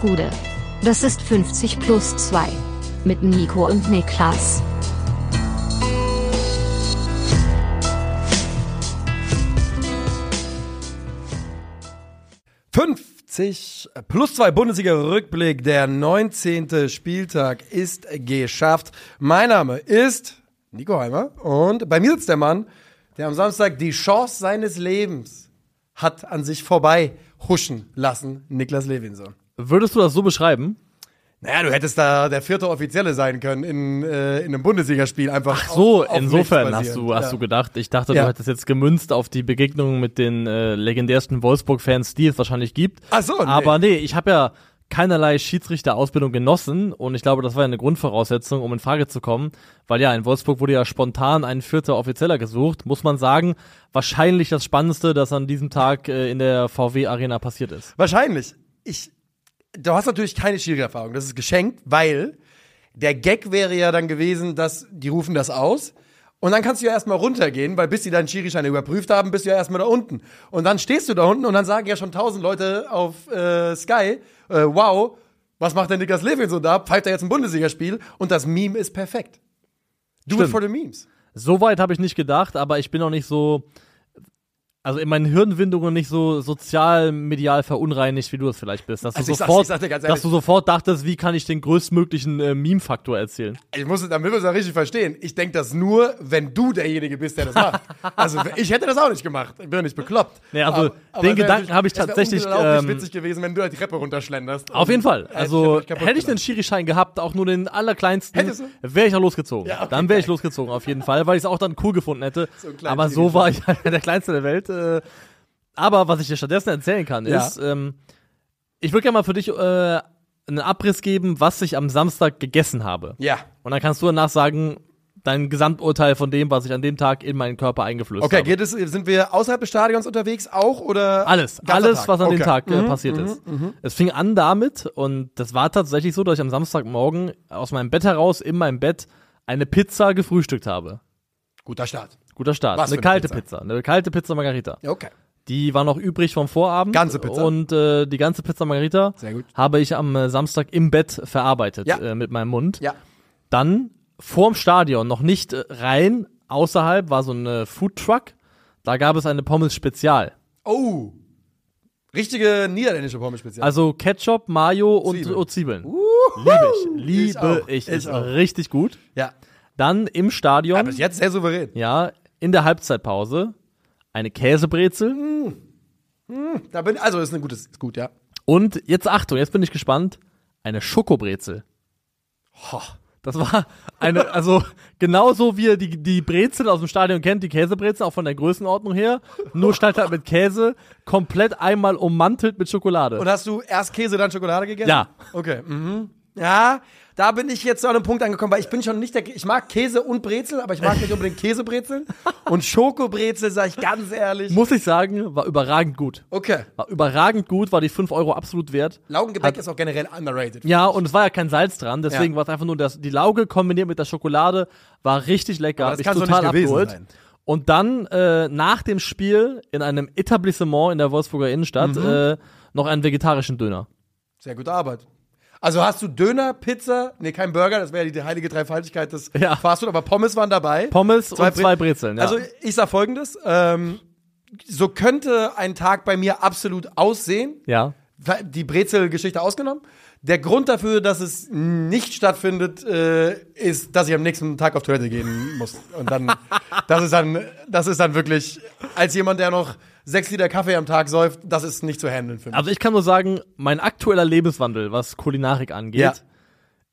Gude. Das ist 50 plus 2. Mit Nico und Niklas. »50 plus 2 Bundesliga-Rückblick. Der 19. Spieltag ist geschafft. Mein Name ist Nico Heimer und bei mir sitzt der Mann, der am Samstag die Chance seines Lebens hat an sich vorbei huschen lassen, Niklas Levinson. Würdest du das so beschreiben? Naja, du hättest da der vierte Offizielle sein können in, äh, in einem Bundesligaspiel einfach. Ach so, auf, auf insofern hast du, hast ja. du gedacht. Ich dachte, Ja. du hättest jetzt gemünzt auf die Begegnung mit den äh, legendärsten Wolfsburg-Fans, die es wahrscheinlich gibt. Ach so, nee. Aber nee, ich habe ja keinerlei Schiedsrichterausbildung genossen und ich glaube, das war ja eine Grundvoraussetzung, um in Frage zu kommen, weil ja in Wolfsburg wurde ja spontan ein vierter Offizieller gesucht, muss man sagen, wahrscheinlich das Spannendste, das an diesem Tag äh, in der VW Arena passiert ist. Wahrscheinlich. Ich, du hast natürlich keine Schiri-Erfahrung. Das ist geschenkt, weil der Gag wäre ja dann gewesen, dass die rufen das aus. Und dann kannst du ja erstmal runtergehen, weil bis die deinen Schiri-Schein überprüft haben, bist du ja erstmal da unten. Und dann stehst du da unten und dann sagen ja schon tausend Leute auf äh, Sky, äh, wow, was macht der Niklas Levin so da? Pfeift er jetzt ein Bundesligaspiel? Und das Meme ist perfekt. Do it Stimmt. for the memes. So weit habe ich nicht gedacht, aber ich bin auch nicht so, also in meinen Hirnwindungen nicht so sozial medial verunreinigt, wie du es vielleicht bist. Dass, Also du, sag's- sofort, ich sag dir ganz dass ehrlich- du sofort dachtest, wie kann ich den größtmöglichen äh, Meme-Faktor erzielen. Ich muss, damit wir es auch richtig verstehen. Ich denke das nur, wenn du derjenige bist, der das macht. Also ich hätte das auch nicht gemacht. Ich bin ja nicht bekloppt. Nee, also, den es wär Gedanken habe ich es tatsächlich, unglaublich ähm, witzig gewesen, wenn du halt die Treppe runterschlenderst. Auf jeden Fall. Hätte ich Also hätte ich den. Schiri-Schein gehabt, auch nur den allerkleinsten, wäre ich auch losgezogen. Ja, okay, dann wäre ich losgezogen, auf jeden Fall, weil ich es auch dann cool gefunden hätte. So Aber so war ich halt der Kleinste der Welt. Äh, aber was ich dir stattdessen erzählen kann, Ja. ist, ähm, ich würde gerne mal für dich äh, einen Abriss geben, was ich am Samstag gegessen habe. Ja. Und dann kannst du danach sagen, dein Gesamturteil von dem, was ich an dem Tag in meinen Körper eingeflößt Okay, habe. geht es, sind wir außerhalb des Stadions unterwegs auch oder? Alles, alles, Tag? was an dem Okay. Tag äh, Mhm, passiert mhm, ist. Es fing an damit, und das war tatsächlich so, dass ich am Samstagmorgen aus meinem Bett heraus in meinem Bett eine Pizza gefrühstückt habe. Guter Start. Guter Start. Was eine kalte Pizza? Pizza? Eine kalte Pizza Margarita. Okay. Die war noch übrig vom Vorabend. Ganze Pizza? Und äh, die ganze Pizza Margarita Sehr gut. habe ich am äh, Samstag im Bett verarbeitet Ja. äh, mit meinem Mund. Ja. Dann vorm Stadion, noch nicht äh, rein, außerhalb war so ein Food Truck. Da gab es eine Pommes Spezial. Oh. Richtige niederländische Pommes-Spezial. Also Ketchup, Mayo und Zwiebeln. und Zwiebeln. Liebe ich. Liebe auch. ich. Ich Ist auch. richtig gut. ja. Dann im Stadion, Aber bis jetzt sehr souverän. ja, in der Halbzeitpause, eine Käsebrezel. Da bin, also ist ein gutes, ist gut, ja. Und jetzt Achtung, jetzt bin ich gespannt, eine Schokobrezel. Ho. Das war eine, also genauso wie ihr die, die Brezel aus dem Stadion kennt, die Käsebrezel, auch von der Größenordnung her, nur statt halt mit Käse, komplett einmal ummantelt mit Schokolade. Und hast du erst Käse, dann Schokolade gegessen? Ja. Okay. Mhm. Ja, da bin ich jetzt an einem Punkt angekommen, weil ich bin schon nicht der, ich mag Käse und Brezel, aber ich mag nicht unbedingt Käsebrezel. Und Schokobrezel, sag ich ganz ehrlich. Muss ich sagen, war überragend gut. Okay. War überragend gut, war die 5 Euro absolut wert. Laugengebäck ist auch generell underrated. Ja, und es war ja kein Salz dran, deswegen Ja. war es einfach nur das, die Lauge kombiniert mit der Schokolade, war richtig lecker, Aber das doch total nicht gewesen abgeholt. sein. Und dann äh, nach dem Spiel in einem Etablissement in der Wolfsburger Innenstadt Mhm. äh, noch einen vegetarischen Döner. Sehr gute Arbeit. Also hast du Döner, Pizza, nee, kein Burger, das wäre ja die heilige Dreifaltigkeit des Ja. Fastfood, aber Pommes waren dabei. Pommes und Bre- zwei Brezeln, ja. Also ich sag folgendes, ähm, so könnte ein Tag bei mir absolut aussehen, ja. die Brezel-Geschichte ausgenommen. Der Grund dafür, dass es nicht stattfindet, äh, ist, dass ich am nächsten Tag auf Toilette gehen muss. Und dann, das ist dann, das ist dann wirklich, als jemand, der noch sechs Liter Kaffee am Tag säuft, das ist nicht zu handeln für mich. Also ich kann nur sagen, mein aktueller Lebenswandel, was Kulinarik angeht, Ja.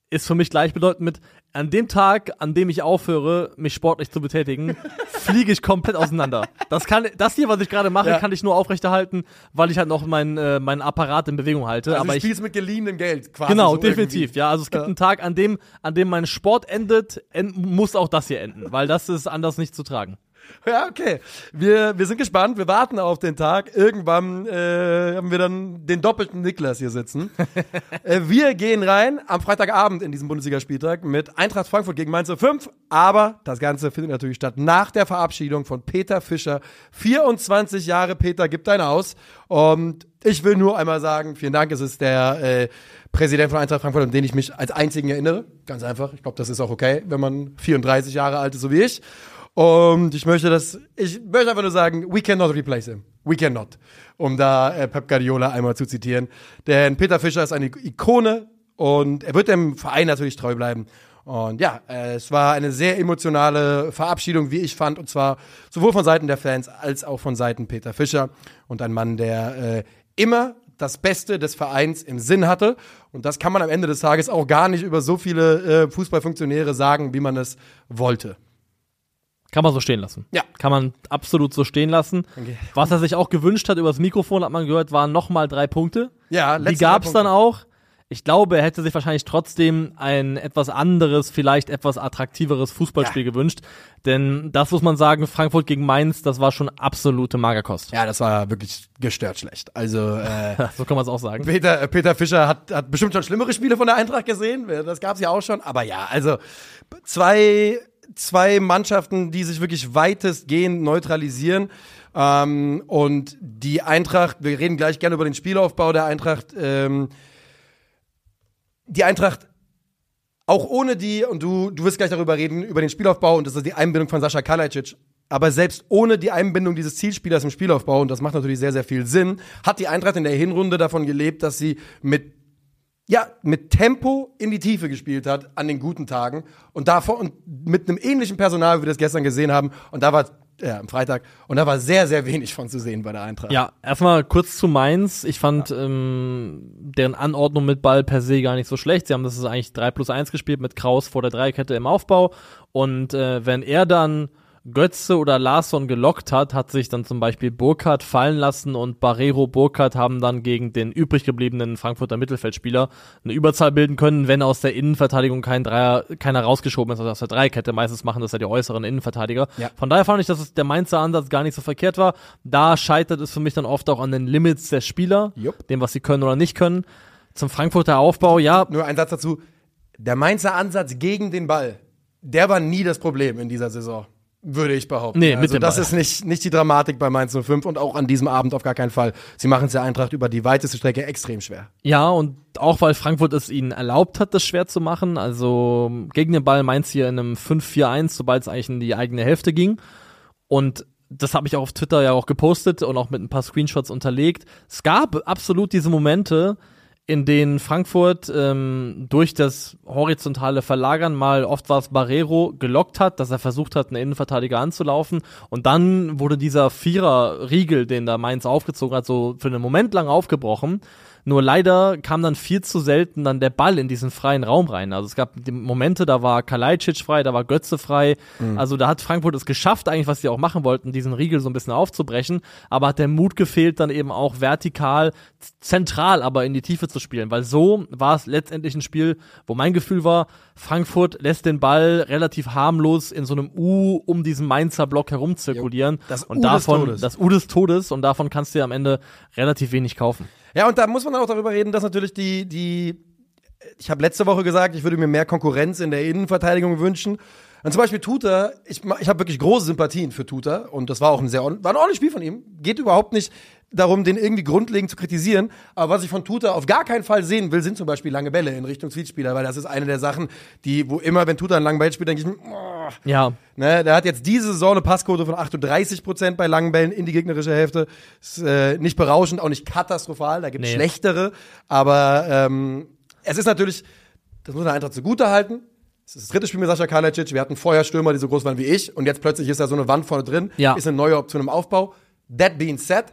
ist für mich gleichbedeutend mit, an dem Tag, an dem ich aufhöre, mich sportlich zu betätigen, fliege ich komplett auseinander. Das kann, das hier, was ich gerade mache, Ja. kann ich nur aufrechterhalten, weil ich halt noch meinen, äh, meinen Apparat in Bewegung halte. also aber du ich, spielst mit geliehenem Geld quasi. genau, so definitiv, irgendwie. ja. Also es gibt einen Tag, an dem, an dem mein Sport endet, en muss auch das hier enden, weil das ist anders nicht zu tragen. Ja, okay. Wir, wir sind gespannt. Wir warten auf den Tag. Irgendwann äh, haben wir dann den doppelten Niklas hier sitzen. äh, wir gehen rein am Freitagabend in diesem Bundesligaspieltag mit Eintracht Frankfurt gegen Mainz 05. Aber das Ganze findet natürlich statt nach der Verabschiedung von Peter Fischer. 24 Jahre, Peter, gib dein aus. Und ich will nur einmal sagen, vielen Dank. Es ist der äh, Präsident von Eintracht Frankfurt, an den ich mich als einzigen erinnere. Ganz einfach. Ich glaube, das ist auch okay, wenn man 34 Jahre alt ist, so wie ich. Und ich möchte das, ich möchte einfach nur sagen, we cannot replace him. We cannot. Um da äh, Pep Guardiola einmal zu zitieren. Denn Peter Fischer ist eine Ikone und er wird dem Verein natürlich treu bleiben. Und ja, es war eine sehr emotionale Verabschiedung, wie ich fand, und zwar sowohl von Seiten der Fans als auch von Seiten Peter Fischer. Und ein Mann, der äh, immer das Beste des Vereins im Sinn hatte. Und das kann man am Ende des Tages auch gar nicht über so viele äh, Fußballfunktionäre sagen, wie man es wollte. Kann man so stehen lassen. Ja. Kann man absolut so stehen lassen. Okay. Was er sich auch gewünscht hat übers Mikrofon, hat man gehört, waren nochmal drei Punkte. Ja, Die gab's drei dann auch. Ich glaube, er hätte sich wahrscheinlich trotzdem ein etwas anderes, vielleicht etwas attraktiveres Fußballspiel gewünscht. Denn das muss man sagen, Frankfurt gegen Mainz, das war schon absolute Magerkost. Ja, das war wirklich gestört schlecht. Also äh, So kann man es auch sagen. Peter, äh, Peter Fischer hat, hat bestimmt schon schlimmere Spiele von der Eintracht gesehen. Das gab's ja auch schon. Aber ja, also zwei, zwei Mannschaften, die sich wirklich weitestgehend neutralisieren. Ähm, und die Eintracht, wir reden gleich gerne über den Spielaufbau der Eintracht. Ähm, die Eintracht auch ohne die, und du, du wirst gleich darüber reden, über den Spielaufbau und das ist die Einbindung von Sascha Kalajdzic. Aber selbst ohne die Einbindung dieses Zielspielers im Spielaufbau, und das macht natürlich sehr, sehr viel Sinn, hat die Eintracht in der Hinrunde davon gelebt, dass sie mit, ja, mit Tempo in die Tiefe gespielt hat an den guten Tagen und davor und mit einem ähnlichen Personal, wie wir das gestern gesehen haben. Und da war, ja, am Freitag, und da war sehr, sehr wenig von zu sehen bei der Eintracht. Ja, erstmal kurz zu Mainz. Ich fand ähm, deren Anordnung mit Ball per se gar nicht so schlecht. Sie haben das ist eigentlich 3 plus 1 gespielt mit Kraus vor der Dreierkette im Aufbau. Und äh, wenn er dann Götze oder Larsson gelockt hat, hat sich dann zum Beispiel Burkhardt fallen lassen und Barrero Burkhardt haben dann gegen den übrig gebliebenen Frankfurter Mittelfeldspieler eine Überzahl bilden können, wenn aus der Innenverteidigung kein Dreier, keiner rausgeschoben ist, also aus der Dreierkette. Meistens machen das ja die äußeren Innenverteidiger. Ja. Von daher fand ich, dass es der Mainzer Ansatz gar nicht so verkehrt war. Da scheitert es für mich dann oft auch an den Limits der Spieler, Jupp. dem, was sie können oder nicht können. Zum Frankfurter Aufbau, ja, Nur ein Satz dazu. Der Mainzer Ansatz gegen den Ball, der war nie das Problem in dieser Saison. Würde ich behaupten. Nee, mit also dem das Ball. ist nicht, nicht die Dramatik bei Mainz 05 und auch an diesem Abend auf gar keinen Fall. Sie machen es der Eintracht über die weiteste Strecke extrem schwer. Ja, und auch weil Frankfurt es ihnen erlaubt hat, das schwer zu machen. Also gegen den Ball Mainz hier in einem 5-4-1, sobald es eigentlich in die eigene Hälfte ging. Und das habe ich auch auf Twitter ja auch gepostet und auch mit ein paar Screenshots unterlegt. Es gab absolut diese Momente, in denen Frankfurt ähm, durch das horizontale Verlagern mal, oft war es Barrero, gelockt hat, dass er versucht hat, einen Innenverteidiger anzulaufen. Und dann wurde dieser Vierer-Riegel, den da Mainz aufgezogen hat, so für einen Moment lang aufgebrochen. Nur leider kam dann viel zu selten dann der Ball in diesen freien Raum rein. Also es gab die Momente, da war Kalajdzic frei, da war Götze frei. Also da hat Frankfurt es geschafft, eigentlich, was sie auch machen wollten, diesen Riegel so ein bisschen aufzubrechen. Aber hat der Mut gefehlt, dann eben auch vertikal, zentral aber in die Tiefe zu spielen. Weil so war es letztendlich ein Spiel, wo mein Gefühl war, Frankfurt lässt den Ball relativ harmlos in so einem U um diesen Mainzer Block herum zirkulieren. Das und U davon, das U des Todes und davon kannst du dir am Ende relativ wenig kaufen. Ja, und da muss man auch darüber reden, dass natürlich die, die, ich habe letzte Woche gesagt, ich würde mir mehr Konkurrenz in der Innenverteidigung wünschen. Und zum Beispiel Tuta, ich, ich habe wirklich große Sympathien für Tuta und das war auch ein sehr, war ein ordentliches Spiel von ihm. Geht überhaupt nicht darum, den irgendwie grundlegend zu kritisieren. Aber was ich von Tuta auf gar keinen Fall sehen will, sind zum Beispiel lange Bälle in Richtung Zielspieler, weil das ist eine der Sachen, die, wo immer, wenn Tuta einen langen Ball spielt, denke ich, oh, Ja, Ne, der hat jetzt diese Saison eine Passquote von 38 Prozent bei langen Bällen in die gegnerische Hälfte. Ist äh, nicht berauschend, auch nicht katastrophal. Da gibt es Nee. schlechtere. Aber ähm, es ist natürlich, das muss man Eintracht zugute halten. Es ist das dritte Spiel mit Sascha Kalajdzic. Wir hatten vorher Stürmer, die so groß waren wie ich. Und jetzt plötzlich ist da so eine Wand vorne drin. Ja. Ist eine neue Option im Aufbau. That being said,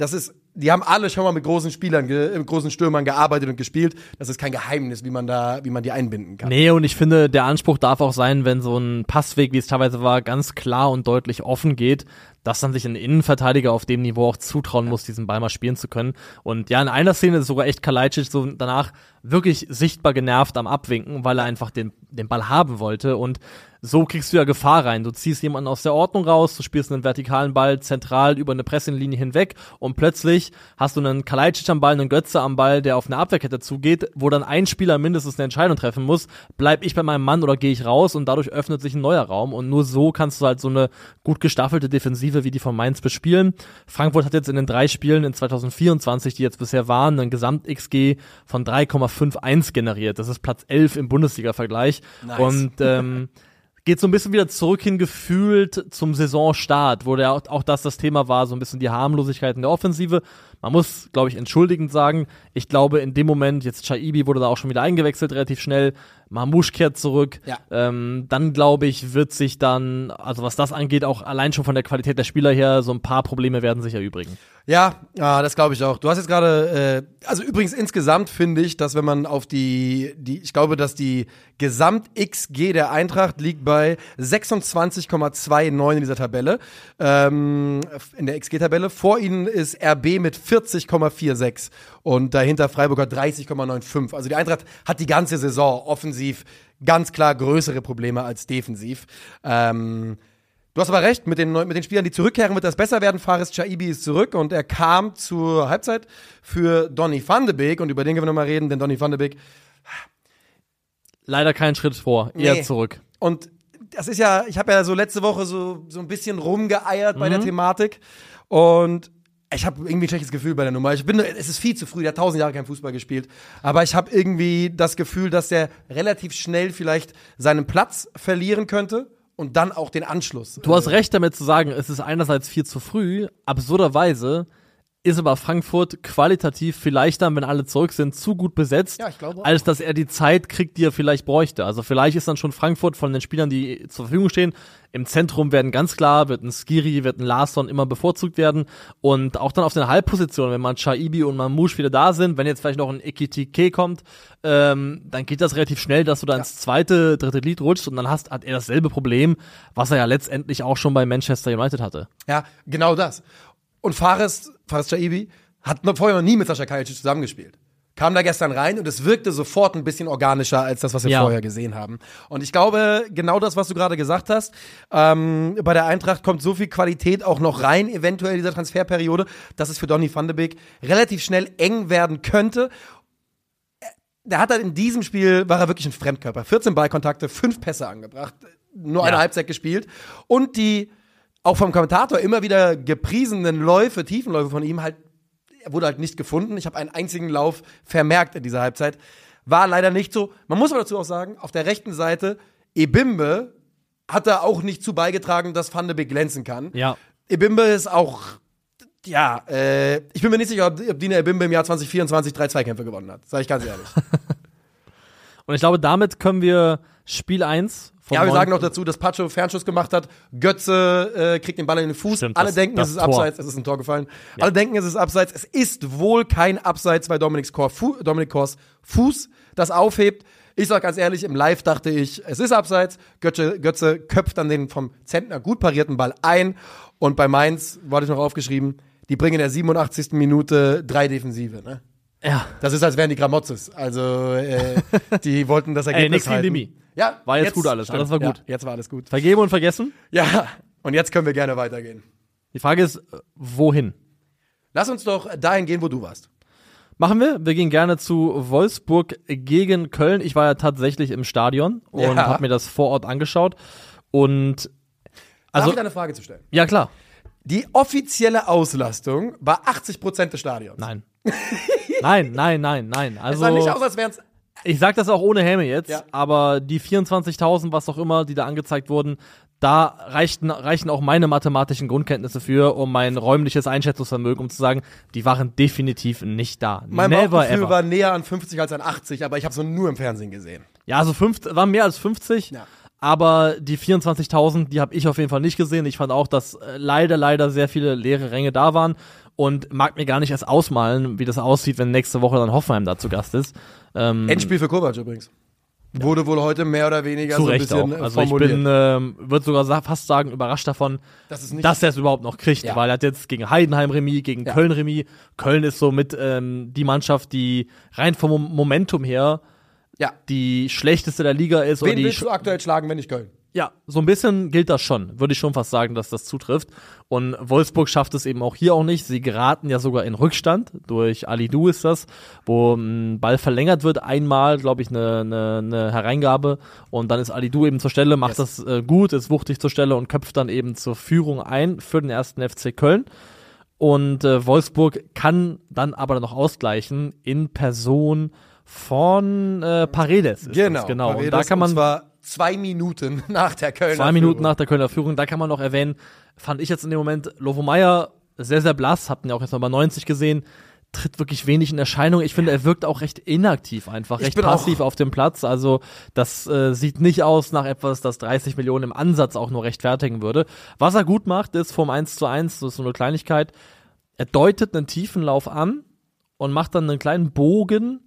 das ist, die haben alle schon mal mit großen Spielern, mit großen Stürmern gearbeitet und gespielt. Das ist kein Geheimnis, wie man da, wie man die einbinden kann. Nee, und ich finde, der Anspruch darf auch sein, wenn so ein Passweg, wie es teilweise war, ganz klar und deutlich offen geht, dass dann sich ein Innenverteidiger auf dem Niveau auch zutrauen muss, diesen Ball mal spielen zu können. Und ja, in einer Szene ist sogar echt Kalajdzic so danach wirklich sichtbar genervt am Abwinken, weil er einfach den, den Ball haben wollte. Und so kriegst du ja Gefahr rein. Du ziehst jemanden aus der Ordnung raus, du spielst einen vertikalen Ball zentral über eine Pressinglinie hinweg und plötzlich hast du einen Kalajdzic am Ball, einen Götze am Ball, der auf eine Abwehrkette zugeht, wo dann ein Spieler mindestens eine Entscheidung treffen muss, bleib ich bei meinem Mann oder gehe ich raus und dadurch öffnet sich ein neuer Raum und nur so kannst du halt so eine gut gestaffelte Defensive wie die von Mainz bespielen. Frankfurt hat jetzt in den drei Spielen in 2024, die jetzt bisher waren, einen Gesamt-XG von 3,51 generiert. Das ist Platz 11 im Bundesliga-Vergleich Nice. und ähm, geht so ein bisschen wieder zurück hin gefühlt zum Saisonstart, wo der auch, auch das das Thema war, so ein bisschen die Harmlosigkeit in der Offensive. Man muss, glaube ich, entschuldigend sagen, ich glaube in dem Moment, jetzt Chaibi wurde da auch schon wieder eingewechselt, relativ schnell, Mamouche kehrt zurück, Ja. ähm, dann glaube ich, wird sich dann, also was das angeht, auch allein schon von der Qualität der Spieler her, so ein paar Probleme werden sich erübrigen. Ja, ja, das glaube ich auch. Du hast jetzt gerade, äh, also übrigens insgesamt finde ich, dass wenn man auf die, die, ich glaube, dass die Gesamt-XG der Eintracht liegt bei 26,29 in dieser Tabelle, ähm, in der XG-Tabelle. Vor ihnen ist RB mit 40,46 und dahinter Freiburger 30,95. Also die Eintracht hat die ganze Saison offensiv ganz klar größere Probleme als defensiv. Ähm, Du hast aber recht, mit den, mit den Spielern, die zurückkehren, wird das besser werden. Faris Chaibi ist zurück und er kam zur Halbzeit für Donny van de Beek und über den können wir nochmal reden, denn Donny van de Beek Leider keinen Schritt vor, eher Nee. zurück. und das ist ja, ich habe ja so letzte Woche so, so ein bisschen rumgeeiert bei der Thematik und ich habe irgendwie ein schlechtes Gefühl bei der Nummer. Ich bin, es ist viel zu früh, der hat tausend Jahre kein Fußball gespielt. Aber ich habe irgendwie das Gefühl, dass er relativ schnell vielleicht seinen Platz verlieren könnte und dann auch den Anschluss. Du hast recht damit zu sagen, es ist einerseits viel zu früh, absurderweise ist aber Frankfurt qualitativ vielleicht dann, wenn alle zurück sind, zu gut besetzt, Ja, als dass er die Zeit kriegt, die er vielleicht bräuchte. Also vielleicht ist dann schon Frankfurt von den Spielern, die zur Verfügung stehen, im Zentrum werden ganz klar, wird ein Skiri, wird ein Larsson immer bevorzugt werden und auch dann auf den Halbpositionen, wenn man Chaibi und Mamouche wieder da sind, wenn jetzt vielleicht noch ein Ekitike kommt, ähm, dann geht das relativ schnell, dass du da ins zweite, dritte Glied rutschst und dann hast, hat er dasselbe Problem, was er ja letztendlich auch schon bei Manchester United hatte. Ja, genau das. Und Fares, Fares Chaibi hat noch vorher noch nie mit Sascha Kalajdzic zusammengespielt. Kam da gestern rein und es wirkte sofort ein bisschen organischer als das, was wir Ja. vorher gesehen haben. Und ich glaube, genau das, was du gerade gesagt hast, ähm, bei der Eintracht kommt so viel Qualität auch noch rein, eventuell in dieser Transferperiode, dass es für Donny van de Beek relativ schnell eng werden könnte. Der hat halt in diesem Spiel, war er wirklich ein Fremdkörper. 14 Ballkontakte, 5 Pässe angebracht, nur eine Ja. Halbzeit gespielt. Und die auch vom Kommentator immer wieder gepriesenen Läufe, Tiefenläufe von ihm halt, er wurde halt nicht gefunden. Ich habe einen einzigen Lauf vermerkt in dieser Halbzeit. War leider nicht so. Man muss aber dazu auch sagen, auf der rechten Seite, Ebimbe hat da auch nicht zu beigetragen, dass Van de Beek glänzen kann. Ja. Ebimbe ist auch, ja, äh, ich bin mir nicht sicher, ob, ob Dina Ebimbe im Jahr 2024 drei Zweikämpfe gewonnen hat. Sag ich ganz ehrlich. Und ich glaube, damit können wir Spiel 1 vom Ja, wir sagen noch dazu, dass Pacho Fernschuss gemacht hat. Götze äh, kriegt den Ball in den Fuß. Stimmt, Alle das- denken, das es ist Tor. abseits. Es ist ein Tor gefallen. Alle denken, es ist abseits. Es ist wohl kein Abseits, weil Dominik Kors, Fuß das aufhebt. Ich sag ganz ehrlich, im Live dachte ich, es ist abseits. Götze, Götze köpft dann den vom Zentner gut parierten Ball ein. Und bei Mainz, wurde ich noch aufgeschrieben, die bringen in der 87. Minute drei Defensive. Ne? Ja, Das ist, als wären die Gramotzes. Also, äh, die wollten das Ergebnis nix gegen halten. Demi. Ja, War jetzt gut alles. Alles war gut. Ja, jetzt war alles gut. vergeben und vergessen. Ja, und jetzt können wir gerne weitergehen. Die Frage ist, wohin? Lass uns doch dahin gehen, wo du warst. Machen wir. Wir gehen gerne zu Wolfsburg gegen Köln. Ich war ja tatsächlich im Stadion und Ja. habe mir das vor Ort angeschaut. Und Darf also, ich dir eine Frage zu stellen? ja klar. Die offizielle Auslastung war 80% des Stadions. Nein. nein, nein, nein, nein. Es Also sah nicht aus, als wären es. ich sag das auch ohne Helme jetzt, Ja. aber die 24.000, was auch immer, die da angezeigt wurden, da reichten, reichen auch meine mathematischen Grundkenntnisse für, um mein räumliches Einschätzungsvermögen, um zu sagen, die waren definitiv nicht da. Mein Never ever. war näher an 50 als an 80, aber ich habe es nur im Fernsehen gesehen. Ja, also fünf, waren mehr als 50. Ja. Aber die 24.000, die habe ich auf jeden Fall nicht gesehen. Ich fand auch, dass äh, leider, leider sehr viele leere Ränge da waren und mag mir gar nicht erst ausmalen, wie das aussieht, wenn nächste Woche dann Hoffenheim da zu Gast ist. Ähm, Endspiel für Kovac übrigens. Wurde wohl heute mehr oder weniger Zu so ein Recht bisschen auch. äh, Also ich formuliert. bin, ähm, würde sogar fast sagen, überrascht davon, Das dass er es überhaupt noch kriegt, Ja. weil er hat jetzt gegen Heidenheim Remis, gegen Ja. Köln Remis. Köln ist so mit ähm, die Mannschaft, die rein vom Mom- Momentum her ja. die schlechteste der Liga ist. oder Wen willst du aktuell schlagen, wenn nicht Köln? Ja, so ein bisschen gilt das schon. Würde ich schon fast sagen, dass das zutrifft. Und Wolfsburg schafft es eben auch hier auch nicht. Sie geraten ja sogar in Rückstand. Durch Ali Du ist das, wo ein Ball verlängert wird. Einmal, glaube ich, eine, eine, eine Hereingabe. Und dann ist Ali Du eben zur Stelle, macht das äh, gut, ist wuchtig zur Stelle und köpft dann eben zur Führung ein für den ersten FC Köln. Und äh, Wolfsburg kann dann aber noch ausgleichen in Person von äh, Paredes. Ist Genau. Das, genau. Und Paredes, da kann man Und zwar zwei Minuten nach der Kölner Zwei Minuten Führung. nach der Kölner Führung, da kann man noch erwähnen, fand ich jetzt in dem Moment Lovo Meyer sehr, sehr blass, habt ihn ja auch jetzt mal bei 90 gesehen, tritt wirklich wenig in Erscheinung. Ich finde, er wirkt auch recht inaktiv einfach, Ich recht passiv auf dem Platz. Also das äh, sieht nicht aus nach etwas, das 30 Millionen im Ansatz auch nur rechtfertigen würde. Was er gut macht, ist vom 1 zu 1, das ist so eine Kleinigkeit, er deutet einen Tiefenlauf an und macht dann einen kleinen Bogen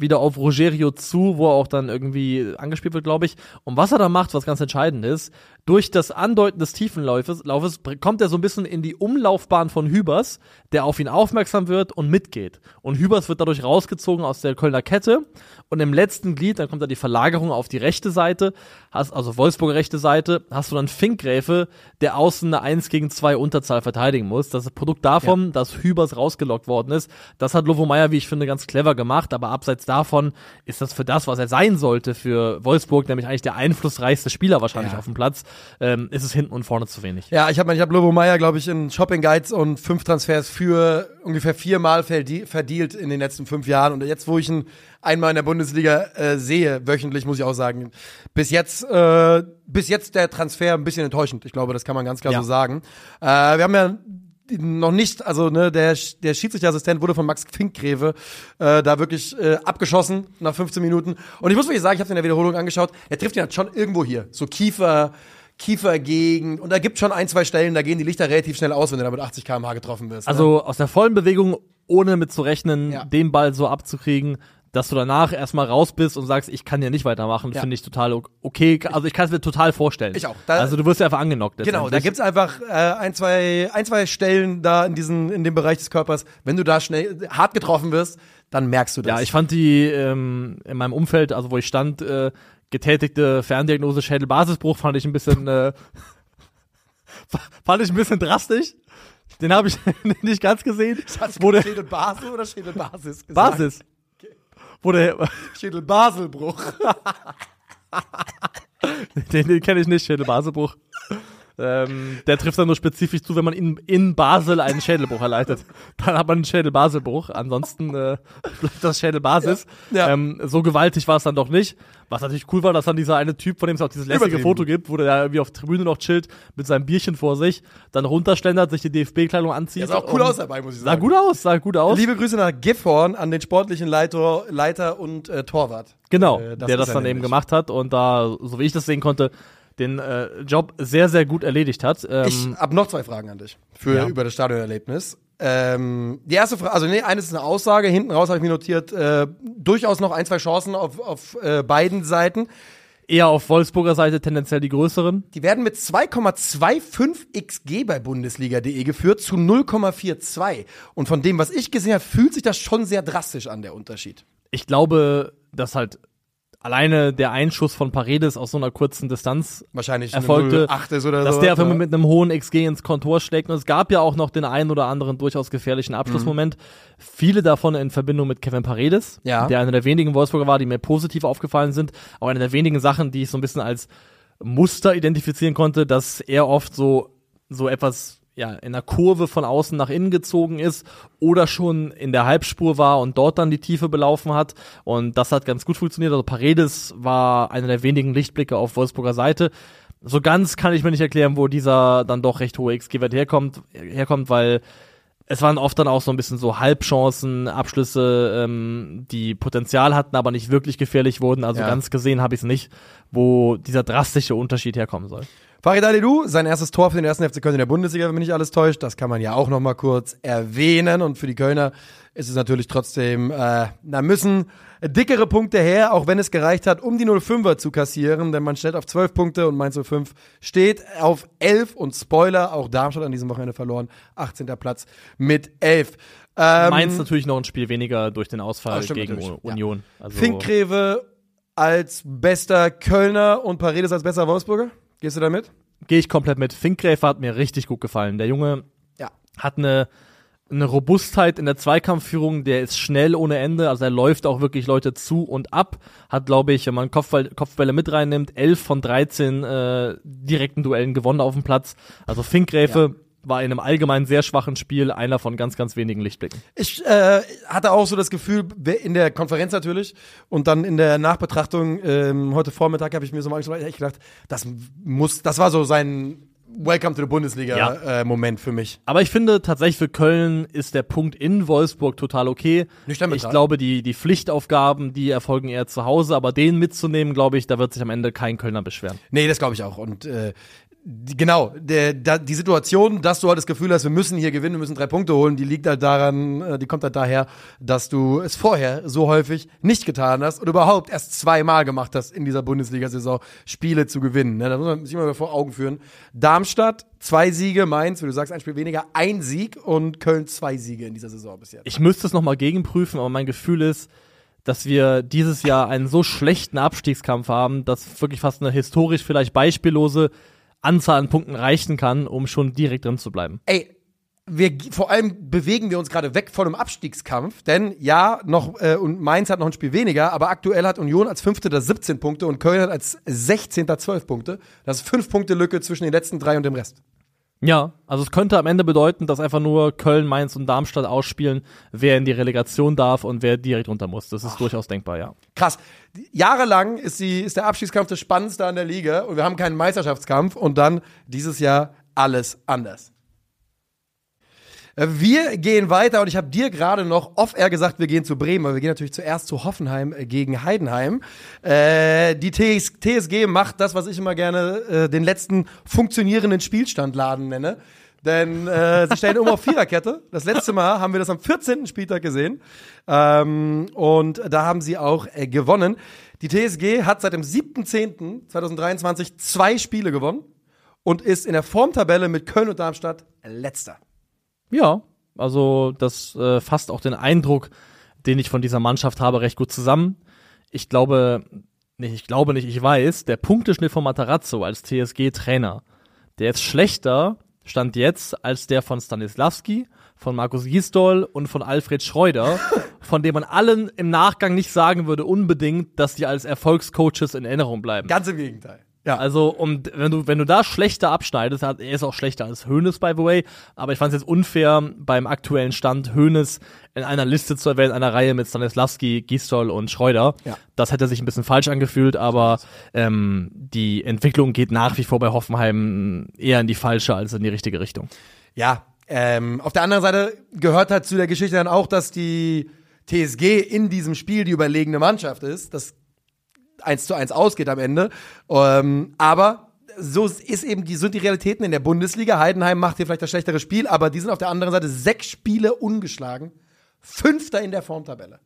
wieder auf Rogerio zu, wo er auch dann irgendwie angespielt wird, glaube ich. Und was er da macht, was ganz entscheidend ist, durch das Andeuten des Tiefenlaufes Laufes, kommt er so ein bisschen in die Umlaufbahn von Hübers, der auf ihn aufmerksam wird und mitgeht. Und Hübers wird dadurch rausgezogen aus der Kölner Kette. Und im letzten Glied, dann kommt da die Verlagerung auf die rechte Seite, hast, also Wolfsburger rechte Seite, hast du dann Finkgräfe, der außen eine 1 gegen 2 Unterzahl verteidigen muss. Das ist ein Produkt davon, dass Hübers rausgelockt worden ist. Das hat Lovo Meyer, wie ich finde, ganz clever gemacht, aber abseits davon ist das für das, was er sein sollte für Wolfsburg, nämlich eigentlich der einflussreichste Spieler wahrscheinlich Ja. auf dem Platz, ähm, ist es hinten und vorne zu wenig. Ja, ich habe ich hab Lobo Meyer, glaube ich, in Shopping Guides und fünf Transfers für ungefähr viermal verdi- verdient in den letzten fünf Jahren. Und jetzt, wo ich ihn einmal in der Bundesliga äh, sehe, wöchentlich, muss ich auch sagen, bis jetzt, äh, bis jetzt der Transfer ein bisschen enttäuschend. Ich glaube, das kann man ganz klar Ja. so sagen. Äh, wir haben ja noch nicht, also ne, der, der Schiedsrichterassistent wurde von Max Finkgreve äh, da wirklich äh, abgeschossen nach 15 Minuten. Und ich muss wirklich sagen, ich habe in der Wiederholung angeschaut, er trifft ihn halt schon irgendwo hier. So Kiefer, Kiefergegend. Und da gibt schon ein, zwei Stellen, da gehen die Lichter relativ schnell aus, wenn du da mit 80 km/h getroffen wirst. ne? Also aus der vollen Bewegung, ohne mit zu rechnen, Ja. den Ball so abzukriegen, dass du danach erstmal raus bist und sagst, ich kann ja nicht weitermachen, Ja. finde ich total okay. Also ich kann es mir total vorstellen. Ich auch. Da- also du wirst ja einfach angenockt. Genau, da gibt's einfach äh, ein, zwei, ein, zwei Stellen da in, diesen, in dem Bereich des Körpers. Wenn du da schnell hart getroffen wirst, dann merkst du das. Ja, ich fand die ähm, in meinem Umfeld, also wo ich stand, äh, getätigte Ferndiagnose Schädelbasisbruch fand ich ein bisschen äh, fand ich ein bisschen drastisch. Den habe ich nicht ganz gesehen. Hast du Wo der Schädel Basel oder Schädel Basis gesagt? Basis. Wo der, Schädel Baselbruch. den, den kenne ich nicht, Schädelbasisbruch. Ähm, der trifft dann nur spezifisch zu, wenn man in, in Basel einen Schädelbruch erleidet. Dann hat man einen Schädelbaselbruch. Ansonsten äh, bleibt das Schädelbasis. Ja. Ja. Ähm, so gewaltig war es dann doch nicht. Was natürlich cool war, dass dann dieser eine Typ, von dem es auch dieses lässige. Foto gibt, wo der da irgendwie auf der Tribüne noch chillt, mit seinem Bierchen vor sich, dann runterschlendert, sich die DFB-Kleidung anzieht. Der sah auch cool aus dabei, muss ich Sah sagen. gut aus, sah gut aus. Liebe Grüße nach Gifhorn an den sportlichen Leiter, Leiter und äh, Torwart. Genau, Äh, der das ist er dann eben nämlich. gemacht hat und da, so wie ich das sehen konnte, den äh, Job sehr, sehr gut erledigt hat. Ähm, Ich habe noch zwei Fragen an dich für Ja. über das Stadionerlebnis. Ähm, die erste Frage, also nee, eines ist eine Aussage, hinten raus habe ich mir notiert, äh, durchaus noch ein, zwei Chancen auf, auf äh, beiden Seiten. eher auf Wolfsburger Seite tendenziell die größeren. Die werden mit 2,25 XG bei Bundesliga.de geführt zu 0,42. Und von dem, was ich gesehen habe, fühlt sich das schon sehr drastisch an, der Unterschied. Ich glaube, dass halt alleine der Einschuss von Paredes aus so einer kurzen Distanz Wahrscheinlich erfolgte, 0,8 ist oder dass so. der auf einmal mit einem hohen XG ins Kontor schlägt. Und es gab ja auch noch den einen oder anderen durchaus gefährlichen Abschlussmoment. Viele davon in Verbindung mit Kevin Paredes, Ja. der einer der wenigen Wolfsburger war, die mir positiv aufgefallen sind. Auch eine der wenigen Sachen, die ich so ein bisschen als Muster identifizieren konnte, dass er oft so, so etwas ja, in der Kurve von außen nach innen gezogen ist oder schon in der Halbspur war und dort dann die Tiefe belaufen hat. Und das hat ganz gut funktioniert. Also Paredes war einer der wenigen Lichtblicke auf Wolfsburger Seite. So ganz kann ich mir nicht erklären, wo dieser dann doch recht hohe XG-Wert herkommt, herkommt, weil es waren oft dann auch so ein bisschen so Halbchancen, Abschlüsse, ähm, die Potenzial hatten, aber nicht wirklich gefährlich wurden. Also Ja. ganz gesehen habe ich es nicht, wo dieser drastische Unterschied herkommen soll. Farid Alidou, sein erstes Tor für den ersten FC Köln in der Bundesliga, wenn mich nicht alles täuscht. Das kann man ja auch noch mal kurz erwähnen. Und für die Kölner ist es natürlich trotzdem, äh, da müssen dickere Punkte her, auch wenn es gereicht hat, um die 05er zu kassieren. Denn man stellt auf 12 Punkte und Mainz 05 steht auf 11. Und Spoiler, auch Darmstadt an diesem Wochenende verloren. 18. Platz mit 11. Ähm, Mainz natürlich noch ein Spiel weniger durch den Ausfall gegen natürlich, Union. Also, Finkgreve als bester Kölner und Paredes als bester Wolfsburger. Gehst du damit? Gehe ich komplett mit. Finkgräfer hat mir richtig gut gefallen. Der Junge Ja. hat eine, eine Robustheit in der Zweikampfführung, der ist schnell ohne Ende, also er läuft auch wirklich Leute zu und ab. Hat, glaube ich, wenn man Kopfball, Kopfbälle mit reinnimmt, 11 von 13 äh, direkten Duellen gewonnen auf dem Platz. Also Finkgräfe war in einem allgemein sehr schwachen Spiel einer von ganz, ganz wenigen Lichtblicken. Ich äh, hatte auch so das Gefühl, in der Konferenz natürlich und dann in der Nachbetrachtung ähm, heute Vormittag habe ich mir so mal angeschaut, echt gedacht, das muss, das war so sein Welcome to the Bundesliga Ja. äh, Moment für mich. Aber ich finde tatsächlich für Köln ist der Punkt in Wolfsburg total okay. Nüchtern Ich glaube, die, die Pflichtaufgaben, die erfolgen eher zu Hause, aber den mitzunehmen, glaube ich, da wird sich am Ende kein Kölner beschweren. Nee, das glaube ich auch. Und äh, die, genau, der, da, die Situation, dass du halt das Gefühl hast, wir müssen hier gewinnen, wir müssen drei Punkte holen, die liegt halt daran, äh, die kommt halt daher, dass du es vorher so häufig nicht getan hast und überhaupt erst zweimal gemacht hast in dieser Bundesliga-Saison, Spiele zu gewinnen. Ne? Da muss man sich mal vor Augen führen. Darmstadt, zwei Siege, Mainz, wie du sagst, ein Spiel weniger, ein Sieg und Köln zwei Siege in dieser Saison bis jetzt. Ich müsste es nochmal gegenprüfen, aber mein Gefühl ist, dass wir dieses Jahr einen so schlechten Abstiegskampf haben, dass wirklich fast eine historisch vielleicht beispiellose Anzahl an Punkten reichen kann, um schon direkt drin zu bleiben. Ey, wir vor allem bewegen wir uns gerade weg von einem Abstiegskampf, denn ja, noch äh, und Mainz hat noch ein Spiel weniger, aber aktuell hat Union als Fünfte da 17 Punkte und Köln hat als 16. 12 Punkte. Das ist fünf Punkte Lücke zwischen den letzten drei und dem Rest. Ja, also es könnte am Ende bedeuten, dass einfach nur Köln, Mainz und Darmstadt ausspielen, wer in die Relegation darf und wer direkt runter muss. Das ist durchaus denkbar, ja. Krass. Jahrelang ist, die, ist der Abstiegskampf das Spannendste an der Liga und wir haben keinen Meisterschaftskampf und dann dieses Jahr alles anders. Äh, Wir gehen weiter und ich habe dir gerade noch off-air gesagt, wir gehen zu Bremen, aber wir gehen natürlich zuerst zu Hoffenheim äh, gegen Heidenheim. Äh, die TS TSG macht das, was ich immer gerne äh, den letzten funktionierenden Spielstandladen nenne. Denn äh, sie stellen um auf Viererkette. Das letzte Mal haben wir das am 14. Spieltag gesehen. Ähm, und da haben sie auch äh, gewonnen. Die TSG hat seit dem 7.10.2023 zwei Spiele gewonnen und ist in der Formtabelle mit Köln und Darmstadt letzter. Ja, also das äh, fasst auch den Eindruck, den ich von dieser Mannschaft habe, recht gut zusammen. Ich glaube, nicht, ich glaube nicht, ich weiß, der Punkteschnitt von Matarazzo als TSG-Trainer, der ist schlechter, stand jetzt, als der von Stanislavski, von Markus Gisdol und von Alfred Schreuder, von dem man allen im Nachgang nicht sagen würde unbedingt, dass die als Erfolgscoaches in Erinnerung bleiben. Ganz im Gegenteil. Ja, Also, und wenn du, wenn du da schlechter abschneidest, er ist auch schlechter als Hoeneß, by the way, aber ich fand es jetzt unfair, beim aktuellen Stand Hoeneß in einer Liste zu erwähnen, einer Reihe mit Stanislavski, Gisdol und Schreuder. Ja. Das hätte sich ein bisschen falsch angefühlt, aber ähm, die Entwicklung geht nach wie vor bei Hoffenheim eher in die falsche als in die richtige Richtung. ja. Ähm, auf der anderen Seite gehört halt zu der Geschichte dann auch, dass die TSG in diesem Spiel die überlegene Mannschaft ist. Das 1 zu 1 ausgeht am Ende. Ähm, aber so ist eben die, sind die Realitäten in der Bundesliga. Heidenheim macht hier vielleicht das schlechtere Spiel, aber die sind auf der anderen Seite sechs Spiele ungeschlagen. Fünfter in der Formtabelle.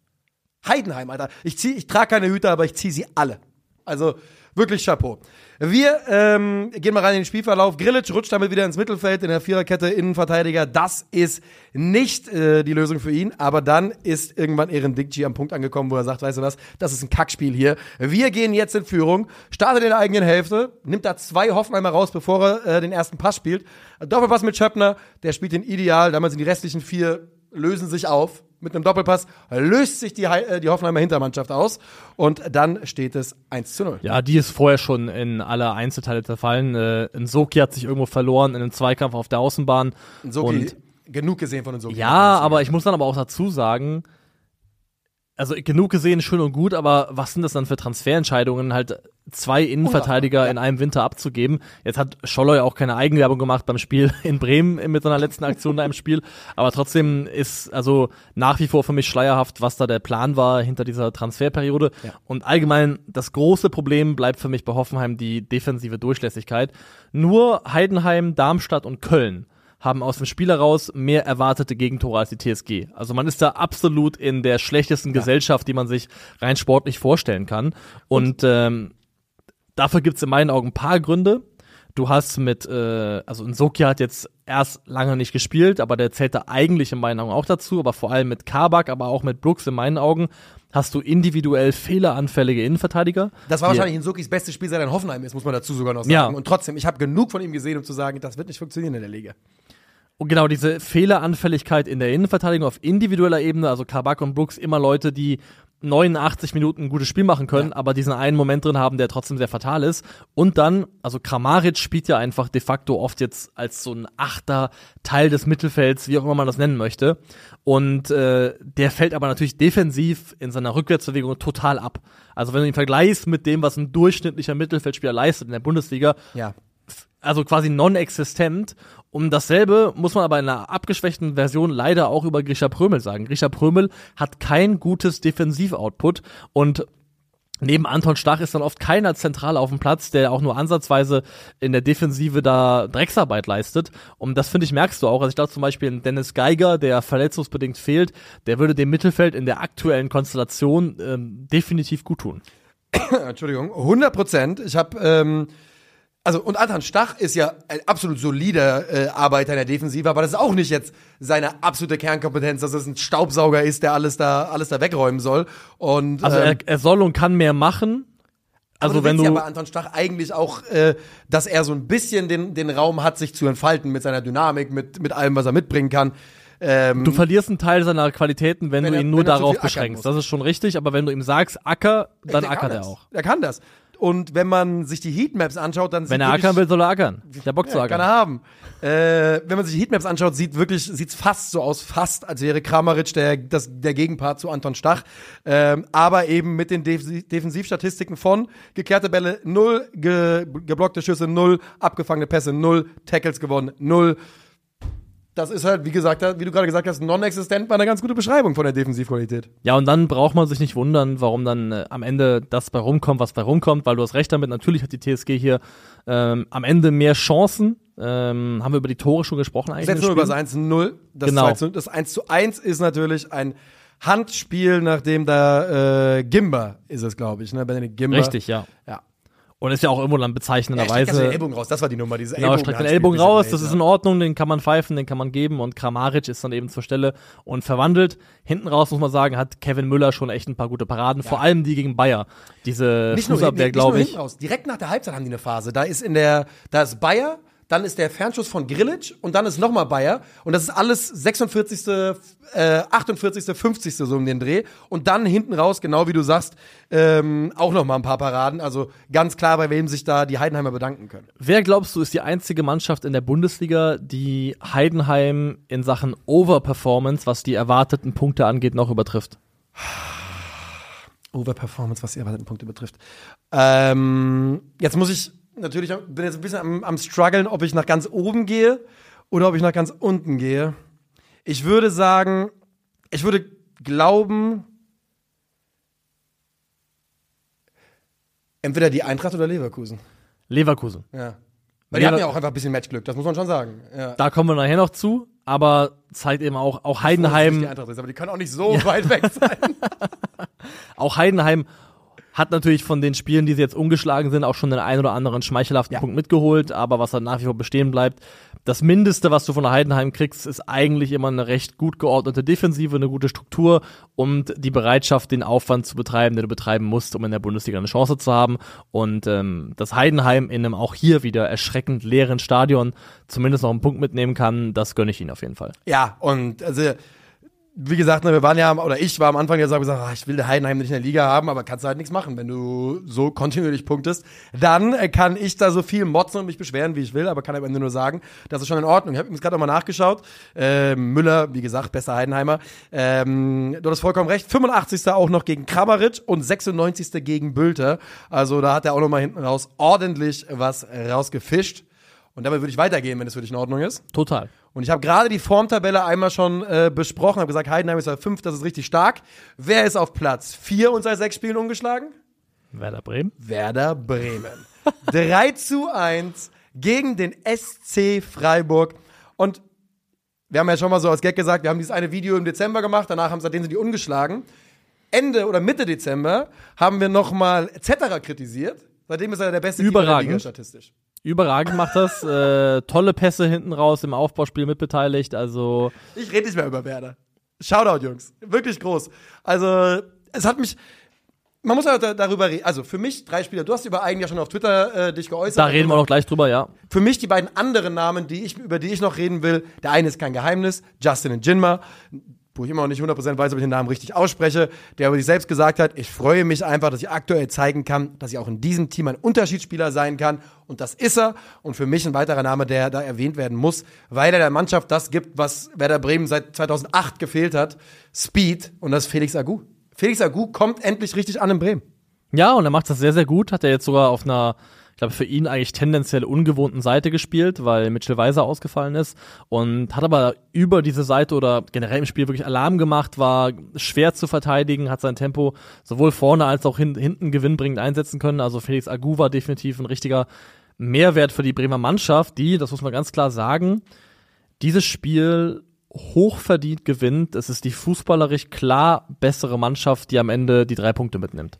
Heidenheim, Alter. Ich, ich trage keine Hüte, aber ich ziehe sie alle. Also wirklich Chapeau. Wir ähm, gehen mal rein in den Spielverlauf. Grillitsch rutscht damit wieder ins Mittelfeld in der Viererkette Innenverteidiger. Das ist nicht äh, die Lösung für ihn. Aber dann ist irgendwann Ehren Dickji am Punkt angekommen, wo er sagt, weißt du was, das ist ein Kackspiel hier. Wir gehen jetzt in Führung, startet in der eigenen Hälfte, nimmt da zwei Hoffenheimer raus, bevor er äh, den ersten Pass spielt. Doppelpass mit Schöppner, der spielt den ideal. Damals sind die restlichen vier lösen sich auf. Mit einem Doppelpass löst sich die, äh, die Hoffenheimer Hintermannschaft aus und dann steht es 1 zu 0. Ja, die ist vorher schon in alle Einzelteile zerfallen. Äh, Nsoki hat sich irgendwo verloren in einem Zweikampf auf der Außenbahn. Soki, Und genug gesehen von Soki. Ja, aber ich muss dann aber auch dazu sagen, also genug gesehen, schön und gut, aber was sind das dann für Transferentscheidungen, halt zwei Innenverteidiger ja. in einem Winter abzugeben? Jetzt hat Scholloy auch keine Eigenwerbung gemacht beim Spiel in Bremen mit seiner letzten Aktion da im Spiel, aber trotzdem ist also nach wie vor für mich schleierhaft, was da der Plan war hinter dieser Transferperiode. Ja. Und allgemein das große Problem bleibt für mich bei Hoffenheim die defensive Durchlässigkeit. Nur Heidenheim, Darmstadt und Köln haben aus dem Spiel heraus mehr erwartete Gegentore als die TSG. Also man ist da absolut in der schlechtesten Gesellschaft, die man sich rein sportlich vorstellen kann. Und, ähm, dafür gibt's in meinen Augen ein paar Gründe. Du hast mit, äh, also Nsoki hat jetzt erst lange nicht gespielt, aber der zählt da eigentlich in meinen Augen auch dazu, aber vor allem mit Kabak, aber auch mit Brooks in meinen Augen hast du individuell fehleranfällige Innenverteidiger. Das war wahrscheinlich Insukis bestes Spiel, seit er in Hoffenheim ist, muss man dazu sogar noch sagen. Ja. Und trotzdem, ich habe genug von ihm gesehen, um zu sagen, das wird nicht funktionieren in der Liga. Und genau diese Fehleranfälligkeit in der Innenverteidigung auf individueller Ebene, also Kabak und Brooks immer Leute, die 89 Minuten ein gutes Spiel machen können, aber diesen einen Moment drin haben, der trotzdem sehr fatal ist. Und dann, also Kramaric spielt ja einfach de facto oft jetzt als so ein achter Teil des Mittelfelds, wie auch immer man das nennen möchte. Und äh, der fällt aber natürlich defensiv in seiner Rückwärtsbewegung total ab. Also wenn du ihn vergleichst mit dem, was ein durchschnittlicher Mittelfeldspieler leistet in der Bundesliga, Ja. also quasi non-existent. Um dasselbe muss man aber in einer abgeschwächten Version leider auch über Grisha Prömel sagen. Grisha Prömel hat kein gutes Defensiv-Output und Neben Anton Stach ist dann oft keiner zentral auf dem Platz, der auch nur ansatzweise in der Defensive da Drecksarbeit leistet. Und das finde ich merkst du auch. Also ich glaube zum Beispiel Dennis Geiger, der verletzungsbedingt fehlt, der würde dem Mittelfeld in der aktuellen Konstellation ähm, definitiv gut tun. Entschuldigung, 100 Prozent. Ich habe, ähm, also und Anton Stach ist ja ein absolut solider äh, Arbeiter in der Defensive, aber das ist auch nicht jetzt seine absolute Kernkompetenz, dass es ein Staubsauger ist, der alles da alles da wegräumen soll. Und Also ähm, er, er soll und kann mehr machen. Also aber wenn willst du ja bei Anton Stach eigentlich auch, äh, dass er so ein bisschen den, den Raum hat, sich zu entfalten mit seiner Dynamik, mit, mit allem, was er mitbringen kann. Ähm, Du verlierst einen Teil seiner Qualitäten, wenn, Wenn du ihn nur wenn er zu darauf beschränkst. Das ist schon richtig, aber wenn du ihm sagst, Acker, dann ackert er auch. Er kann das. Und wenn man sich die Heatmaps anschaut, dann Wenn sieht er ackern will, soll er ackern. Der Bock zu Ja, kann ackern. er haben. Äh, wenn man sich die Heatmaps anschaut, sieht wirklich, sieht's fast so aus, fast als wäre Kramaric der, das, der Gegenpart zu Anton Stach. Ähm, aber eben mit den Def Defensivstatistiken von geklärte Bälle null, ge geblockte Schüsse null, abgefangene Pässe null, Tackles gewonnen null. Das ist halt, wie gesagt, wie du gerade gesagt hast, non-existent war eine ganz gute Beschreibung von der Defensivqualität. Ja, und dann braucht man sich nicht wundern, warum dann äh, am Ende das bei rumkommt, was bei rumkommt, weil du hast recht damit. Natürlich hat die TSG hier ähm, am Ende mehr Chancen. Ähm, haben wir über die Tore schon gesprochen eigentlich? Setz im nur über das 1-0. Das, Genau. 2 zu- das 1 zu 1 ist natürlich ein Handspiel, nachdem da äh, Gimba ist es, glaube ich, ne? Benedikt Gimba. Richtig, ja. Ja. Und ist ja auch irgendwo dann Er bezeichnenderweise. ja den Ellbogen raus, das war die Nummer, diese Genau, streckt den Ellbogen raus, das ist in Ordnung, den kann man pfeifen, den kann man geben und Kramaric ist dann eben zur Stelle und verwandelt. Hinten raus, muss man sagen, hat Kevin Müller schon echt ein paar gute Paraden, vor allem die gegen Bayer. Diese nicht nur, Fußabwehr, nicht glaube nur ich. hinten raus. Direkt nach der Halbzeit haben die eine Phase. Da ist in der, da ist Bayer, dann ist der Fernschuss von Grilic und dann ist nochmal Bayer. Und das ist alles 46., äh, 48., 50. so um den Dreh. Und dann hinten raus, genau wie du sagst, ähm, auch nochmal ein paar Paraden. Also ganz klar, bei wem sich da die Heidenheimer bedanken können. Wer glaubst du ist die einzige Mannschaft in der Bundesliga, die Heidenheim in Sachen Overperformance, was die erwarteten Punkte angeht, noch übertrifft? Overperformance, was die erwarteten Punkte betrifft. Ähm, jetzt muss ich natürlich, bin jetzt ein bisschen am, am struggeln, ob ich nach ganz oben gehe oder ob ich nach ganz unten gehe. Ich würde sagen, ich würde glauben, entweder die Eintracht oder Leverkusen. Leverkusen. Ja. Weil die Ja, hatten ja auch einfach ein bisschen Matchglück, das muss man schon sagen. Ja. Da kommen wir nachher noch zu, aber zeigt eben auch, auch Die Heidenheim, Eintracht ist, aber die können auch nicht so weit weg sein. auch Heidenheim hat natürlich von den Spielen, die sie jetzt ungeschlagen sind, auch schon den einen oder anderen schmeichelhaften Ja. Punkt mitgeholt, aber was dann nach wie vor bestehen bleibt, das Mindeste, was du von Heidenheim kriegst, ist eigentlich immer eine recht gut geordnete Defensive, eine gute Struktur und die Bereitschaft, den Aufwand zu betreiben, den du betreiben musst, um in der Bundesliga eine Chance zu haben. Und ähm, dass Heidenheim in einem auch hier wieder erschreckend leeren Stadion zumindest noch einen Punkt mitnehmen kann, das gönne ich ihnen auf jeden Fall. Ja, und also wie gesagt, ne, wir waren ja, oder ich war am Anfang ja so gesagt, ach, ich will der Heidenheim nicht in der Liga haben, aber kannst du halt nichts machen, wenn du so kontinuierlich punktest. Dann äh, kann ich da so viel motzen und mich beschweren, wie ich will, aber kann am Ende nur sagen, das ist schon in Ordnung. Ich habe übrigens gerade nochmal nachgeschaut. Ähm, Müller, wie gesagt, bester Heidenheimer. Ähm, du hast vollkommen recht. 85. auch noch gegen Kramaric und 96. gegen Bülter. Also da hat er auch nochmal hinten raus ordentlich was rausgefischt. Und damit würde ich weitergehen, wenn es für dich in Ordnung ist. Total. Und ich habe gerade die Formtabelle einmal schon äh, besprochen, habe gesagt, Heidenheim ist auf 5, das ist richtig stark. Wer ist auf Platz 4 und seit sechs Spielen ungeschlagen? Werder Bremen. Werder Bremen. 3 zu 1 gegen den SC Freiburg. Und wir haben ja schon mal so als Gag gesagt, wir haben dieses eine Video im Dezember gemacht, danach haben seitdem sind die ungeschlagen. Ende oder Mitte Dezember haben wir nochmal Zetterer kritisiert. Seitdem ist er der beste Überragend. Liga statistisch. Überragend macht das. Äh, tolle Pässe hinten raus im Aufbauspiel mitbeteiligt. Also Ich rede nicht mehr über Werder. Shoutout, Jungs. Wirklich groß. Also, es hat mich. Man muss ja da- darüber reden. Also, für mich drei Spieler. Du hast über einen ja schon auf Twitter äh, dich geäußert. da reden wir noch gleich drüber, ja. Für mich die beiden anderen Namen, die ich, über die ich noch reden will. Der eine ist kein Geheimnis. Justin Njinma. Wo ich immer noch nicht 100% weiß, ob ich den Namen richtig ausspreche. Der aber sich selbst gesagt hat, ich freue mich einfach, dass ich aktuell zeigen kann, dass ich auch in diesem Team ein Unterschiedsspieler sein kann. Und das ist er. Und für mich ein weiterer Name, der da erwähnt werden muss, weil er der Mannschaft das gibt, was Werder Bremen seit 2008 gefehlt hat. Speed. Und das ist Felix Agu. Felix Agu kommt endlich richtig an in Bremen. Ja, und er macht das sehr, sehr gut. Hat er jetzt sogar auf einer, für ihn eigentlich tendenziell ungewohnten Seite gespielt, weil Mitchell Weiser ausgefallen ist. Und hat aber über diese Seite oder generell im Spiel wirklich Alarm gemacht, war schwer zu verteidigen, hat sein Tempo sowohl vorne als auch hin, hinten gewinnbringend einsetzen können. Also Felix Agu war definitiv ein richtiger Mehrwert für die Bremer Mannschaft, die, das muss man ganz klar sagen, dieses Spiel hochverdient gewinnt. Es ist die fußballerisch klar bessere Mannschaft, die am Ende die drei Punkte mitnimmt.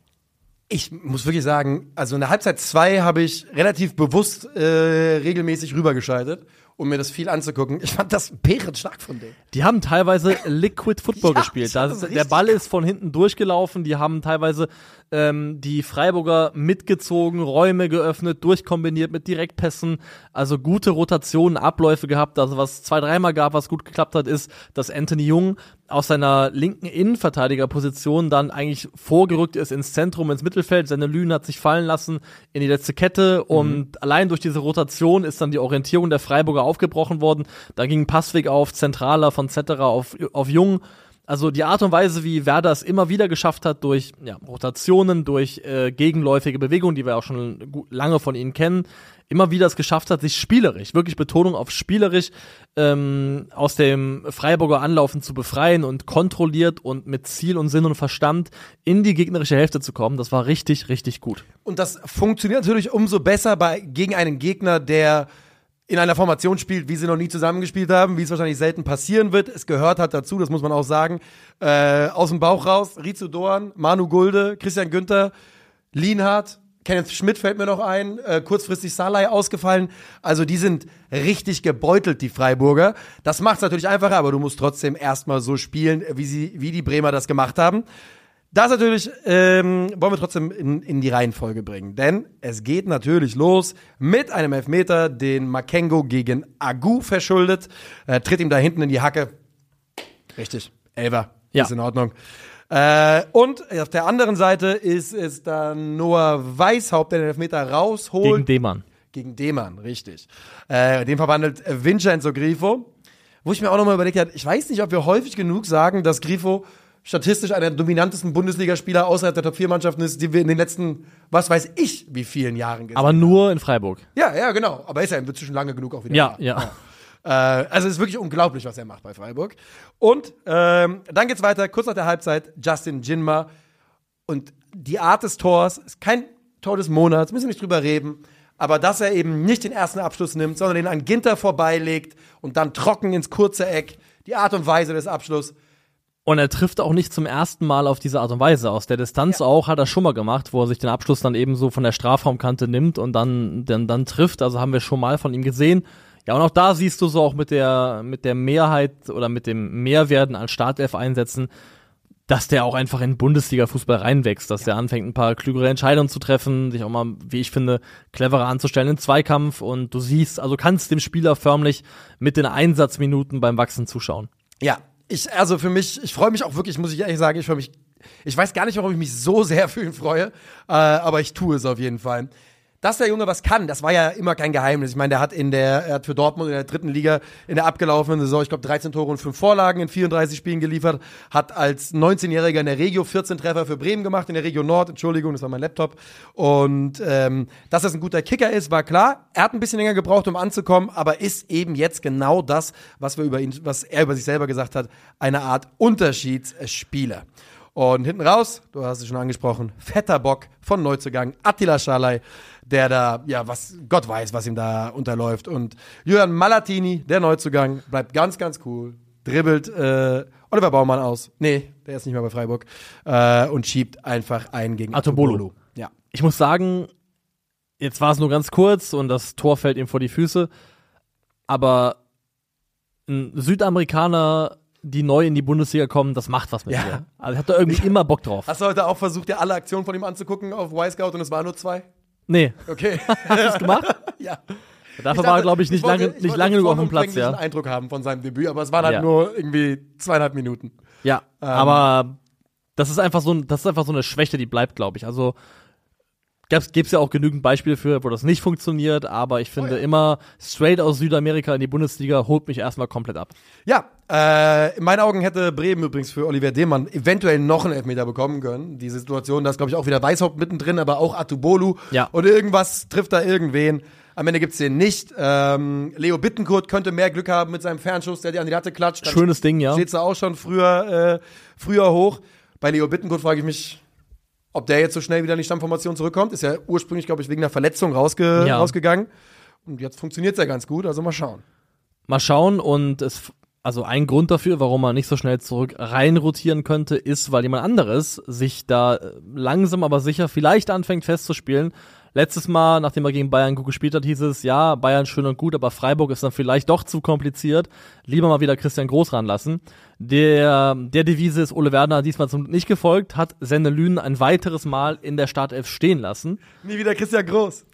Ich muss wirklich sagen, also in der Halbzeit zwei habe ich relativ bewusst äh, regelmäßig rübergeschaltet, um mir das viel anzugucken. Ich fand das bärenstark von denen. Die haben teilweise Liquid Football Ja, gespielt. das Da, ist der Ball ist von hinten durchgelaufen. Die haben teilweise ähm, die Freiburger mitgezogen, Räume geöffnet, durchkombiniert mit Direktpässen. Also gute Rotationen, Abläufe gehabt. Also was zwei, dreimal gab, was gut geklappt hat, ist, dass Anthony Jung aus seiner linken Innenverteidigerposition dann eigentlich vorgerückt ist ins Zentrum, ins Mittelfeld. Seine Lünen hat sich fallen lassen in die letzte Kette und allein durch diese Rotation ist dann die Orientierung der Freiburger aufgebrochen worden. Da ging Passweg auf Zentraler von Zetterer auf, auf Jung. Also die Art und Weise, wie Werder es immer wieder geschafft hat, durch ja, Rotationen, durch äh, gegenläufige Bewegungen, die wir auch schon lange von ihnen kennen, immer wieder es geschafft hat, sich spielerisch, wirklich Betonung auf spielerisch, ähm, aus dem Freiburger Anlaufen zu befreien und kontrolliert und mit Ziel und Sinn und Verstand in die gegnerische Hälfte zu kommen. Das war richtig, richtig gut. Und das funktioniert natürlich umso besser bei, gegen einen Gegner, der in einer Formation spielt, wie sie noch nie zusammengespielt haben, wie es wahrscheinlich selten passieren wird. Es gehört halt dazu, das muss man auch sagen. Äh, aus dem Bauch raus, Rizu Doan, Manu Gulde, Christian Günther, Lienhardt, Kenneth Schmidt fällt mir noch ein, äh, kurzfristig Salai ausgefallen. Also die sind richtig gebeutelt, die Freiburger. Das macht es natürlich einfacher, aber du musst trotzdem erstmal so spielen, wie, sie, wie die Bremer das gemacht haben. Das natürlich ähm, wollen wir trotzdem in, in die Reihenfolge bringen. Denn es geht natürlich los mit einem Elfmeter, den Makengo gegen Agu verschuldet. Äh, tritt ihm da hinten in die Hacke. Richtig. Elver. Ja. Ist in Ordnung. Äh, und auf der anderen Seite ist es dann Noah Weishaupt, der den Elfmeter rausholt. Gegen Demann. Gegen Demann, richtig. Äh, den verwandelt Vincenzo Grifo. Wo ich mir auch nochmal überlegt habe, ich weiß nicht, ob wir häufig genug sagen, dass Grifo statistisch einer der dominantesten Bundesligaspieler außerhalb der Top-4-Mannschaften ist, die wir in den letzten, was weiß ich, wie vielen Jahren gesehen Aber nur in Freiburg. Ja, ja, genau. Aber ist ja inzwischen lange genug auch wieder. Ja, da. ja. Äh, also es ist wirklich unglaublich, was er macht bei Freiburg. Und ähm, dann geht's weiter, kurz nach der Halbzeit, Justin Jinma. Und die Art des Tors ist kein Tor des Monats, müssen wir nicht drüber reden. Aber dass er eben nicht den ersten Abschluss nimmt, sondern den an Ginter vorbeilegt und dann trocken ins kurze Eck. Die Art und Weise des Abschlusses. Und er trifft auch nicht zum ersten Mal auf diese Art und Weise. Aus der Distanz auch hat er schon mal gemacht, wo er sich den Abschluss dann eben so von der Strafraumkante nimmt und dann, dann, dann trifft. Also haben wir schon mal von ihm gesehen. Ja, und auch da siehst du so auch mit der, mit der Mehrheit oder mit dem Mehrwerden an Startelf einsetzen, dass der auch einfach in Bundesliga-Fußball reinwächst, dass der anfängt, ein paar klügere Entscheidungen zu treffen, sich auch mal, wie ich finde, cleverer anzustellen im Zweikampf und du siehst, also kannst dem Spieler förmlich mit den Einsatzminuten beim Wachsen zuschauen. Ja, ich, also für mich, ich freue mich auch wirklich, muss ich ehrlich sagen, ich freue mich, ich weiß gar nicht, warum ich mich so sehr für ihn freue, äh, aber ich tue es auf jeden Fall dass der Junge was kann, das war ja immer kein Geheimnis. Ich meine, der hat in der, er hat für Dortmund in der dritten Liga in der abgelaufenen Saison, ich glaube, 13 Tore und 5 Vorlagen in 34 Spielen geliefert, hat als 19-Jähriger in der Regio 14 Treffer für Bremen gemacht, in der Regio Nord, Entschuldigung, das war mein Laptop. Und ähm, dass das ein guter Kicker ist, war klar. Er hat ein bisschen länger gebraucht, um anzukommen, aber ist eben jetzt genau das, was wir über ihn, was er über sich selber gesagt hat, eine Art Unterschiedsspieler. Und hinten raus, du hast es schon angesprochen, fetter Bock von Neuzugang, Attila Schalay, der da, ja, was, Gott weiß, was ihm da unterläuft. Und Julian Malatini, der Neuzugang, bleibt ganz, ganz cool, dribbelt äh, Oliver Baumann aus. Nee, der ist nicht mehr bei Freiburg. Äh, und schiebt einfach einen gegen Atobolo. Ja. Ich muss sagen, jetzt war es nur ganz kurz und das Tor fällt ihm vor die Füße. Aber ein Südamerikaner die neu in die Bundesliga kommen, das macht was mit Ja. dir. Also ich hab da irgendwie immer Bock drauf. Hast du heute auch versucht, dir alle Aktionen von ihm anzugucken auf Y-Scout und es waren nur zwei? Nee, Okay. hast du das gemacht? ja. Dafür war er, glaube ich, nicht wollte- lange, ich nicht lange genug auf dem Platz, ja. Eindruck haben von seinem Debüt, aber es waren halt Ja. nur irgendwie zweieinhalb Minuten. Ja, Ähm. aber das ist einfach so, ein- das ist einfach so eine Schwäche, die bleibt, glaube ich. Also gab's, gibt's ja auch genügend Beispiele für, wo das nicht funktioniert, aber ich finde Oh ja. immer straight aus Südamerika in die Bundesliga holt mich erstmal komplett ab. Ja, äh, in meinen Augen hätte Bremen übrigens für Oliver Demann eventuell noch einen Elfmeter bekommen können. Die Situation, da ist, glaube ich, auch wieder Weishaupt mittendrin, aber auch Atubolu. Ja. Und irgendwas trifft da irgendwen. Am Ende gibt's den nicht. Ähm, Leo Bittenkurt könnte mehr Glück haben mit seinem Fernschuss, der die an die Latte klatscht. Dann Schönes Ding, ja. Steht's da auch schon früher, äh, früher hoch. Bei Leo Bittenkurt frage ich mich, ob der jetzt so schnell wieder in die Stammformation zurückkommt. Ist ja ursprünglich, glaube ich, wegen einer Verletzung rausge Ja. rausgegangen. Und jetzt funktioniert's ja ganz gut, also mal schauen. Mal schauen und es, also ein Grund dafür, warum man nicht so schnell zurück rein rotieren könnte, ist, weil jemand anderes sich da äh, langsam aber sicher vielleicht anfängt festzuspielen. Letztes Mal, nachdem er gegen Bayern gut gespielt hat, hieß es, ja, Bayern schön und gut, aber Freiburg ist dann vielleicht doch zu kompliziert. Lieber mal wieder Christian Groß ranlassen. Der, der Devise ist Ole Werner diesmal zum nicht gefolgt, hat Sendelünen ein weiteres Mal in der Startelf stehen lassen. Nie wieder Christian Groß.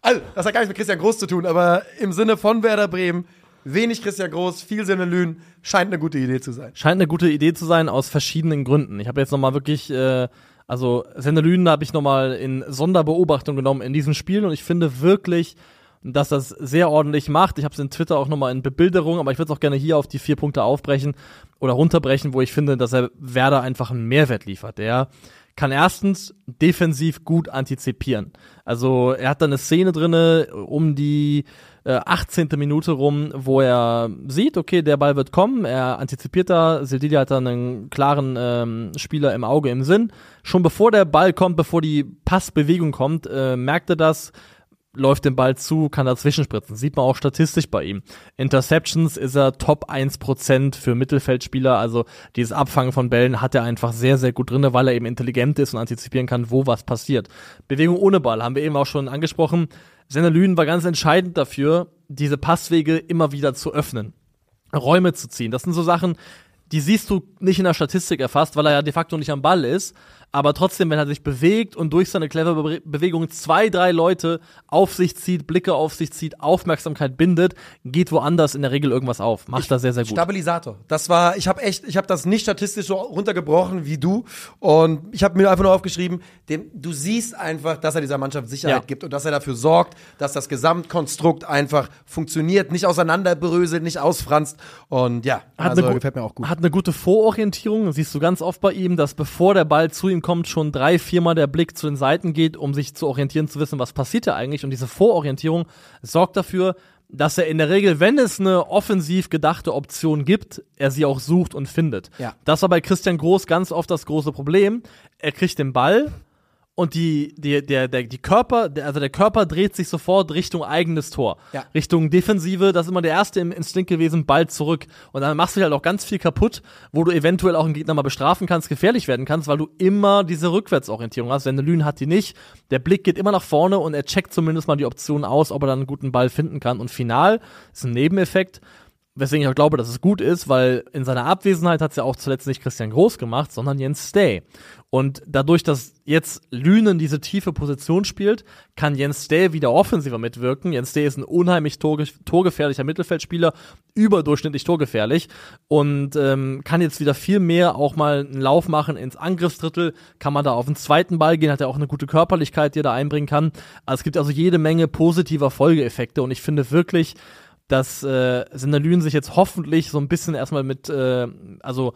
Also, das hat gar nichts mit Christian Groß zu tun, aber im Sinne von Werder Bremen, wenig Christian Groß, viel Sinne Lünen, scheint eine gute Idee zu sein. Scheint eine gute Idee zu sein aus verschiedenen Gründen. Ich habe jetzt nochmal wirklich, äh, also Sendelünen habe ich nochmal in Sonderbeobachtung genommen in diesem Spiel und ich finde wirklich, dass das sehr ordentlich macht. Ich habe es in Twitter auch nochmal in Bebilderung, aber ich würde es auch gerne hier auf die vier Punkte aufbrechen oder runterbrechen, wo ich finde, dass er Werder einfach einen Mehrwert liefert. Der kann erstens defensiv gut antizipieren. Also er hat da eine Szene drinne um die äh, 18. Minute rum, wo er sieht, okay, der Ball wird kommen, er antizipiert da, Sildili hat da einen klaren ähm, Spieler im Auge im Sinn. Schon bevor der Ball kommt, bevor die Passbewegung kommt, äh, merkt er das, läuft den Ball zu, kann dazwischen spritzen. Sieht man auch statistisch bei ihm. Interceptions ist er Top 1% für Mittelfeldspieler, also dieses Abfangen von Bällen hat er einfach sehr, sehr gut drinne, weil er eben intelligent ist und antizipieren kann, wo was passiert. Bewegung ohne Ball haben wir eben auch schon angesprochen. Senelün war ganz entscheidend dafür, diese Passwege immer wieder zu öffnen. Räume zu ziehen. Das sind so Sachen, die siehst du nicht in der Statistik erfasst, weil er ja de facto nicht am Ball ist. Aber trotzdem, wenn er sich bewegt und durch seine clevere Be Bewegung zwei, drei Leute auf sich zieht, Blicke auf sich zieht, Aufmerksamkeit bindet, geht woanders in der Regel irgendwas auf. Macht das sehr, sehr gut. Stabilisator. Das war, ich habe echt, ich habe das nicht statistisch so runtergebrochen wie du und ich habe mir einfach nur aufgeschrieben, dem, du siehst einfach, dass er dieser Mannschaft Sicherheit Ja. gibt und dass er dafür sorgt, dass das Gesamtkonstrukt einfach funktioniert, nicht auseinanderbröselt, nicht ausfranst und ja, Hat also eine gefällt mir auch gut. Hat eine gute Vororientierung. Siehst du ganz oft bei ihm, dass bevor der Ball zu ihm kommt, schon drei, viermal der Blick zu den Seiten geht, um sich zu orientieren, zu wissen, was passiert da eigentlich. Und diese Vororientierung sorgt dafür, dass er in der Regel, wenn es eine offensiv gedachte Option gibt, er sie auch sucht und findet. Ja. Das war bei Christian Groß ganz oft das große Problem. Er kriegt den Ball und die, die, der, der, die Körper, also der Körper dreht sich sofort Richtung eigenes Tor. Ja. Richtung Defensive, das ist immer der erste im Instinkt gewesen, Ball zurück. Und dann machst du halt auch ganz viel kaputt, wo du eventuell auch einen Gegner mal bestrafen kannst, gefährlich werden kannst, weil du immer diese Rückwärtsorientierung hast. Lün hat die nicht. Der Blick geht immer nach vorne und er checkt zumindest mal die Option aus, ob er dann einen guten Ball finden kann. Und final ist ein Nebeneffekt weswegen ich auch glaube, dass es gut ist, weil in seiner Abwesenheit hat es ja auch zuletzt nicht Christian Groß gemacht, sondern Jens Stay. Und dadurch, dass jetzt Lünen diese tiefe Position spielt, kann Jens Stay wieder offensiver mitwirken. Jens Stay ist ein unheimlich torge torgefährlicher Mittelfeldspieler, überdurchschnittlich torgefährlich und ähm, kann jetzt wieder viel mehr auch mal einen Lauf machen ins Angriffsdrittel, kann man da auf den zweiten Ball gehen, hat er auch eine gute Körperlichkeit, die er da einbringen kann. Also es gibt also jede Menge positiver Folgeeffekte und ich finde wirklich, dass äh, Senderlün sich jetzt hoffentlich so ein bisschen erstmal mit, äh, also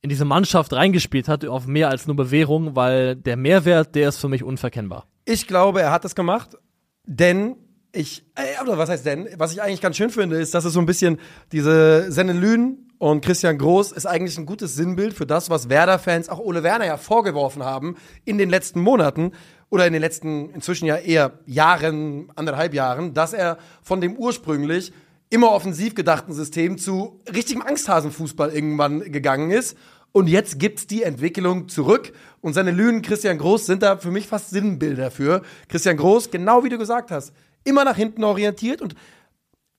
in diese Mannschaft reingespielt hat, auf mehr als nur Bewährung, weil der Mehrwert, der ist für mich unverkennbar. Ich glaube, er hat das gemacht, denn ich, äh, oder was heißt denn? Was ich eigentlich ganz schön finde, ist, dass es so ein bisschen diese Sennelün und Christian Groß ist eigentlich ein gutes Sinnbild für das, was Werder-Fans auch Ole Werner ja vorgeworfen haben in den letzten Monaten oder in den letzten inzwischen ja eher Jahren, anderthalb Jahren, dass er von dem ursprünglich immer offensiv gedachten System zu richtigem Angsthasenfußball irgendwann gegangen ist. Und jetzt gibt's die Entwicklung zurück. Und seine Lünen Christian Groß sind da für mich fast Sinnbilder für. Christian Groß, genau wie du gesagt hast, immer nach hinten orientiert. Und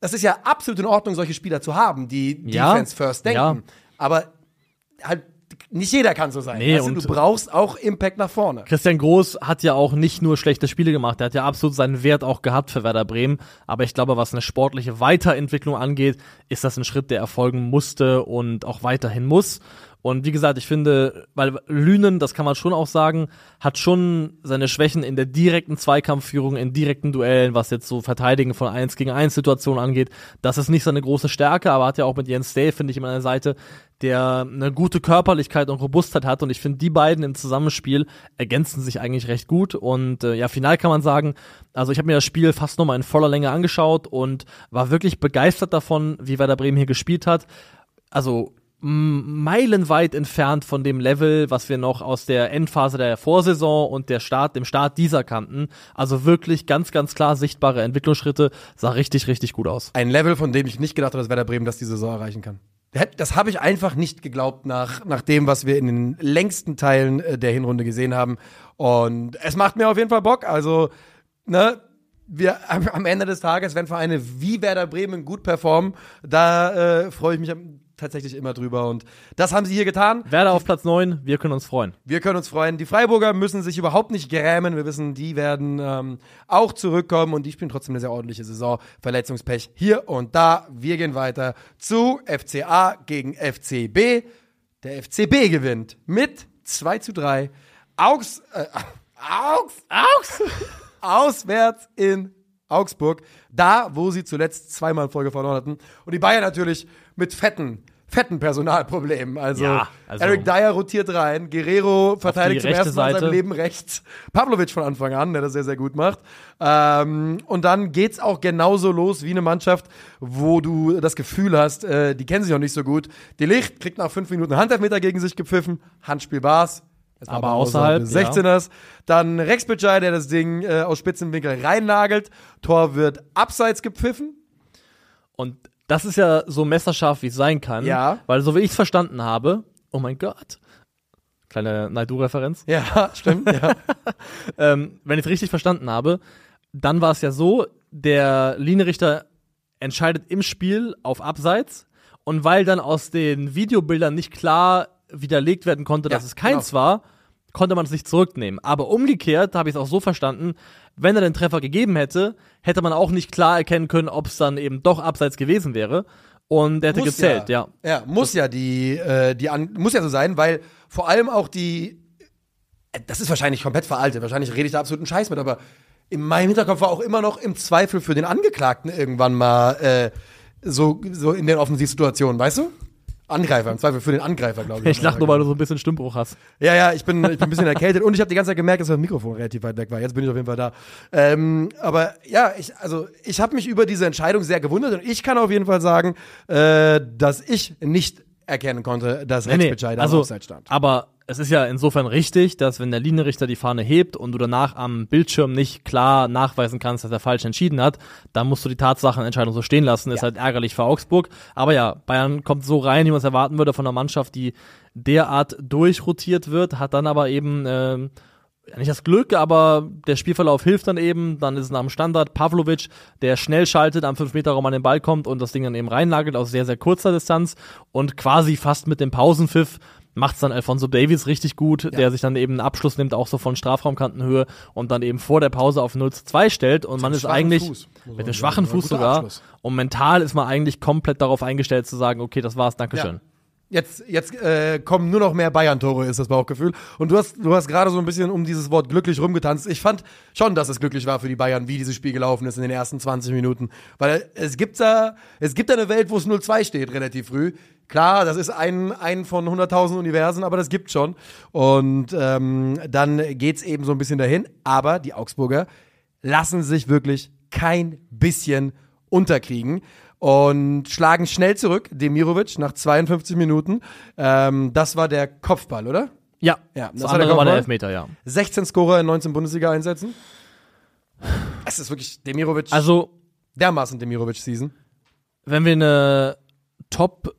das ist ja absolut in Ordnung, solche Spieler zu haben, die Ja, Defense first denken. ja. Aber halt, nicht jeder kann so sein. Nee, du? und- du brauchst auch Impact nach vorne. Christian Groß hat ja auch nicht nur schlechte Spiele gemacht, er hat ja absolut seinen Wert auch gehabt für Werder Bremen. Aber ich glaube, was eine sportliche Weiterentwicklung angeht, ist das ein Schritt, der erfolgen musste und auch weiterhin muss. Und wie gesagt, ich finde, weil Lünen, das kann man schon auch sagen, hat schon seine Schwächen in der direkten Zweikampfführung, in direkten Duellen, was jetzt so Verteidigen von 1 gegen 1 Situationen angeht. Das ist nicht seine große Stärke, aber hat ja auch mit Jens Day, finde ich, immer eine Seite, der eine gute Körperlichkeit und Robustheit hat. Und ich finde, die beiden im Zusammenspiel ergänzen sich eigentlich recht gut. Und äh, ja, final kann man sagen, also ich habe mir das Spiel fast nochmal in voller Länge angeschaut und war wirklich begeistert davon, wie Werder Bremen hier gespielt hat. Also meilenweit entfernt von dem Level, was wir noch aus der Endphase der Vorsaison und der Start, dem Start dieser kannten. Also wirklich ganz, ganz klar sichtbare Entwicklungsschritte, sah richtig, richtig gut aus. Ein Level, von dem ich nicht gedacht habe, dass Werder Bremen das die Saison erreichen kann. Das habe ich einfach nicht geglaubt nach, nach dem, was wir in den längsten Teilen äh, der Hinrunde gesehen haben. Und es macht mir auf jeden Fall Bock. Also, ne, wir am, Ende des Tages, wenn Vereine wie Werder Bremen gut performen, da äh, freue ich mich am- tatsächlich immer drüber. Und das haben sie hier getan. Werder auf Platz 9, wir können uns freuen. Wir können uns freuen. Die Freiburger müssen sich überhaupt nicht grämen. Wir wissen, die werden ähm, auch zurückkommen und die spielen trotzdem eine sehr ordentliche Saison. Verletzungspech hier und da. Wir gehen weiter zu FCA gegen FCB. Der FCB gewinnt mit 2 zu 3. Augs, äh, Augs, Augs, auswärts in Augsburg. Da, wo sie zuletzt zweimal in Folge verloren hatten. Und die Bayern natürlich mit fetten, fetten Personalproblemen. Also, Ja, also- Eric Dyer rotiert rein, Guerrero verteidigt zum ersten Mal in seinem. Leben rechts, Pavlovic von Anfang an, der das sehr, sehr gut macht. Ähm, und dann geht's auch genauso los wie eine Mannschaft, wo du das Gefühl hast, äh, die kennen sich noch nicht so gut. Die Licht kriegt nach fünf Minuten Handelfmeter gegen sich gepfiffen, Handspiel war's. War Aber außerhalb, des 16ers. Dann Rex Bitschei, der das Ding äh, aus Spitzenwinkel reinnagelt. Tor wird abseits gepfiffen. Und das ist ja so messerscharf, wie es sein kann. Ja. Weil so wie ich es verstanden habe, oh mein Gott. Kleine Naidu-Referenz. Ja, stimmt. ja. ähm, wenn ich es richtig verstanden habe, dann war es ja so, der Linienrichter entscheidet im Spiel auf Abseits und weil dann aus den Videobildern nicht klar widerlegt werden konnte, dass Ja, es keins genau. war, konnte man es nicht zurücknehmen. Aber umgekehrt habe ich es auch so verstanden, wenn er den Treffer gegeben hätte, hätte man auch nicht klar erkennen können, ob es dann eben doch Abseits gewesen wäre. Und er hätte Muss gezählt, ja. Ja, muss ja die, äh, die an, muss ja so sein, weil vor allem auch die, äh, das ist wahrscheinlich komplett veraltet, wahrscheinlich rede ich da absoluten Scheiß mit, aber in meinem Hinterkopf war auch immer noch im Zweifel für den Angeklagten irgendwann mal äh, so, so in den Offensivsituationen, weißt du? Angreifer, im Zweifel für den Angreifer, glaube ich. Ich lach nur, weil du so ein bisschen Stimmbruch hast. Ja, ja, ich bin, ich bin ein bisschen erkältet und ich habe die ganze Zeit gemerkt, dass das Mikrofon relativ weit weg war. Jetzt bin ich auf jeden Fall da. Ähm, aber ja, ich, also ich habe mich über diese Entscheidung sehr gewundert und ich kann auf jeden Fall sagen, äh, dass ich nicht erkennen konnte, dass nee, da also, im Offside stand. Aber es ist ja insofern richtig, dass wenn der Linienrichter die Fahne hebt und du danach am Bildschirm nicht klar nachweisen kannst, dass er falsch entschieden hat, dann musst du die Tatsachenentscheidung so stehen lassen. Ist halt ärgerlich für Augsburg. Aber ja, Bayern kommt so rein, wie man es erwarten würde von einer Mannschaft, die derart durchrotiert wird, hat dann aber eben ähm, nicht das Glück, aber der Spielverlauf hilft dann eben. Dann ist es nach dem Standard Pavlovic, der schnell schaltet, am 5-Meter-Raum an den Ball kommt und das Ding dann eben reinnagelt aus sehr, sehr kurzer Distanz und quasi fast mit dem Pausenpfiff macht's dann Alfonso Davies richtig gut, ja. der sich dann eben einen Abschluss nimmt, auch so von Strafraumkantenhöhe und dann eben vor der Pause auf 0 zu 2 stellt und man ist eigentlich Fuß, mit dem schwachen Fuß sogar Abschluss. und mental ist man eigentlich komplett darauf eingestellt zu sagen, okay, das war's, Dankeschön. Ja. Jetzt, jetzt äh, kommen nur noch mehr Bayern-Tore, ist das Bauchgefühl. Und du hast, du hast gerade so ein bisschen um dieses Wort glücklich rumgetanzt. Ich fand schon, dass es glücklich war für die Bayern, wie dieses Spiel gelaufen ist in den ersten 20 Minuten. Weil es gibt da, es gibt da eine Welt, wo es 0-2 steht, relativ früh. Klar, das ist ein, ein von 100.000 Universen, aber das gibt schon. Und ähm, dann geht's eben so ein bisschen dahin. Aber die Augsburger lassen sich wirklich kein bisschen unterkriegen und schlagen schnell zurück. Demirovic nach 52 Minuten. Ähm, das war der Kopfball, oder? Ja, ja das, das war der, war der Elfmeter, ja. 16 Scorer in 19 Bundesliga-Einsätzen. Es ist wirklich Demirovic. Also dermaßen Demirovic-Season. Wenn wir eine Top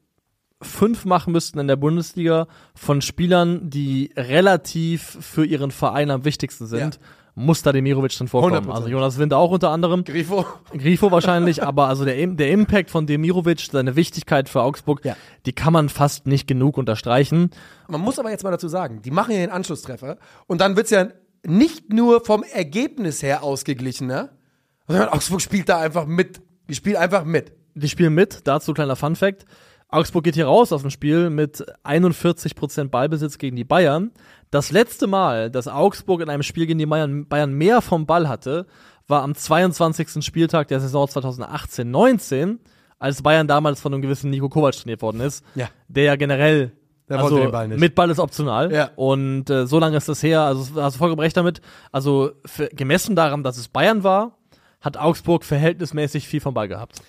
5 machen müssten in der Bundesliga von Spielern, die relativ für ihren Verein am wichtigsten sind, ja muss da Demirovic dann vorkommen. 100%. Also Jonas Wind auch unter anderem. Grifo. Grifo wahrscheinlich, aber also der, der Impact von Demirovic, seine Wichtigkeit für Augsburg, ja. die kann man fast nicht genug unterstreichen. Man muss aber jetzt mal dazu sagen, die machen ja den Anschlusstreffer und dann wird's ja nicht nur vom Ergebnis her ausgeglichen, ne? Sondern Augsburg spielt da einfach mit. Die spielen einfach mit. Die spielen mit, dazu kleiner Fun Fact. Augsburg geht hier raus aus dem Spiel mit 41% Ballbesitz gegen die Bayern. Das letzte Mal, dass Augsburg in einem Spiel gegen die Bayern, mehr vom Ball hatte, war am 22. Spieltag der Saison 2018-19, als Bayern damals von einem gewissen Nico Kovac trainiert worden ist, ja. der ja generell der also Ball mit Ball ist optional. Ja. Und äh, so lange ist das her, also hast du vollkommen recht damit. Also für, gemessen daran, dass es Bayern war, hat Augsburg verhältnismäßig viel vom Ball gehabt.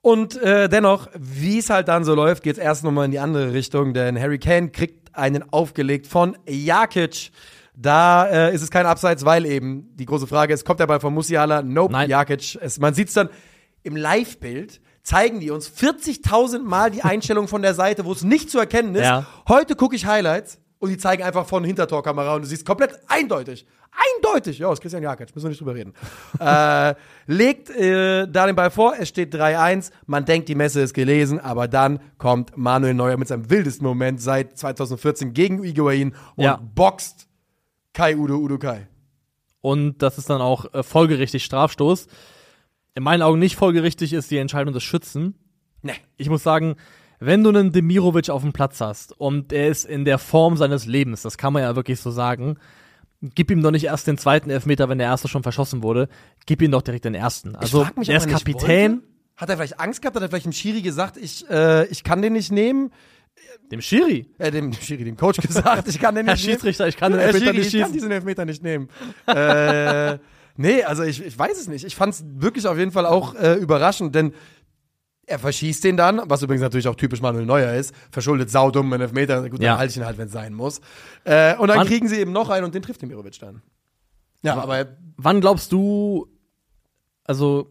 Und äh, dennoch, wie es halt dann so läuft, geht es erst nochmal in die andere Richtung, denn Harry Kane kriegt einen aufgelegt von Jakic. Da äh, ist es kein Abseits, weil eben die große Frage ist, kommt der Ball von Musiala? Nope, Nein. Jakic. Es, man sieht es dann im Live-Bild, zeigen die uns 40.000 Mal die Einstellung von der Seite, wo es nicht zu erkennen ist. Ja. Heute gucke ich Highlights und die zeigen einfach von Hintertorkamera und du siehst komplett eindeutig. Eindeutig, ja, ist Christian Jakic, müssen wir nicht drüber reden. äh, legt äh, da den Ball vor, es steht 3-1, man denkt, die Messe ist gelesen, aber dann kommt Manuel Neuer mit seinem wildesten Moment seit 2014 gegen Iguain und ja. boxt Kai Udo Udo Kai. Und das ist dann auch äh, folgerichtig Strafstoß. In meinen Augen nicht folgerichtig ist die Entscheidung des Schützen. Nee. Ich muss sagen, wenn du einen Demirovic auf dem Platz hast und er ist in der Form seines Lebens, das kann man ja wirklich so sagen, gib ihm doch nicht erst den zweiten Elfmeter, wenn der erste schon verschossen wurde. Gib ihm doch direkt den ersten. Also, mich, er ist Kapitän. Hat er vielleicht Angst gehabt? Hat er vielleicht dem Schiri gesagt, ich, äh, ich kann den nicht nehmen? Dem Schiri? Äh, dem Schiri, dem Coach gesagt, ich kann den nicht Herr Schiedsrichter, ich kann den Elfmeter Schiri, nicht schießen. Ich kann diesen Elfmeter nicht nehmen. äh, nee, also ich, ich weiß es nicht. Ich fand es wirklich auf jeden Fall auch äh, überraschend, denn er verschießt den dann, was übrigens natürlich auch typisch Manuel Neuer ist, verschuldet saudumm einen Elfmeter, gut, dann ja. halte ich ihn halt, wenn es sein muss. Äh, und dann wann, kriegen sie eben noch einen und den trifft Demirovic dann. Ja, aber wann glaubst du, also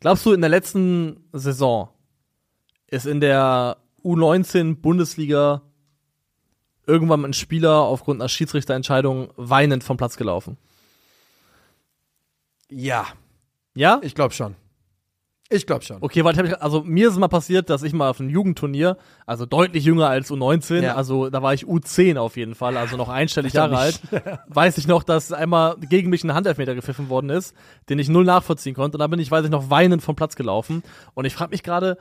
glaubst du in der letzten Saison ist in der U19 Bundesliga irgendwann ein Spieler aufgrund einer Schiedsrichterentscheidung weinend vom Platz gelaufen? Ja. Ja? Ich glaube schon. Ich glaube schon. Okay, weil ich, also mir ist es mal passiert, dass ich mal auf einem Jugendturnier, also deutlich jünger als U19, ja. also da war ich U10 auf jeden Fall, also noch einstellig Jahre alt, weiß ich noch, dass einmal gegen mich ein Handelfmeter gepfiffen worden ist, den ich null nachvollziehen konnte. Und da bin ich, weiß ich noch, weinend vom Platz gelaufen. Und ich frage mich gerade,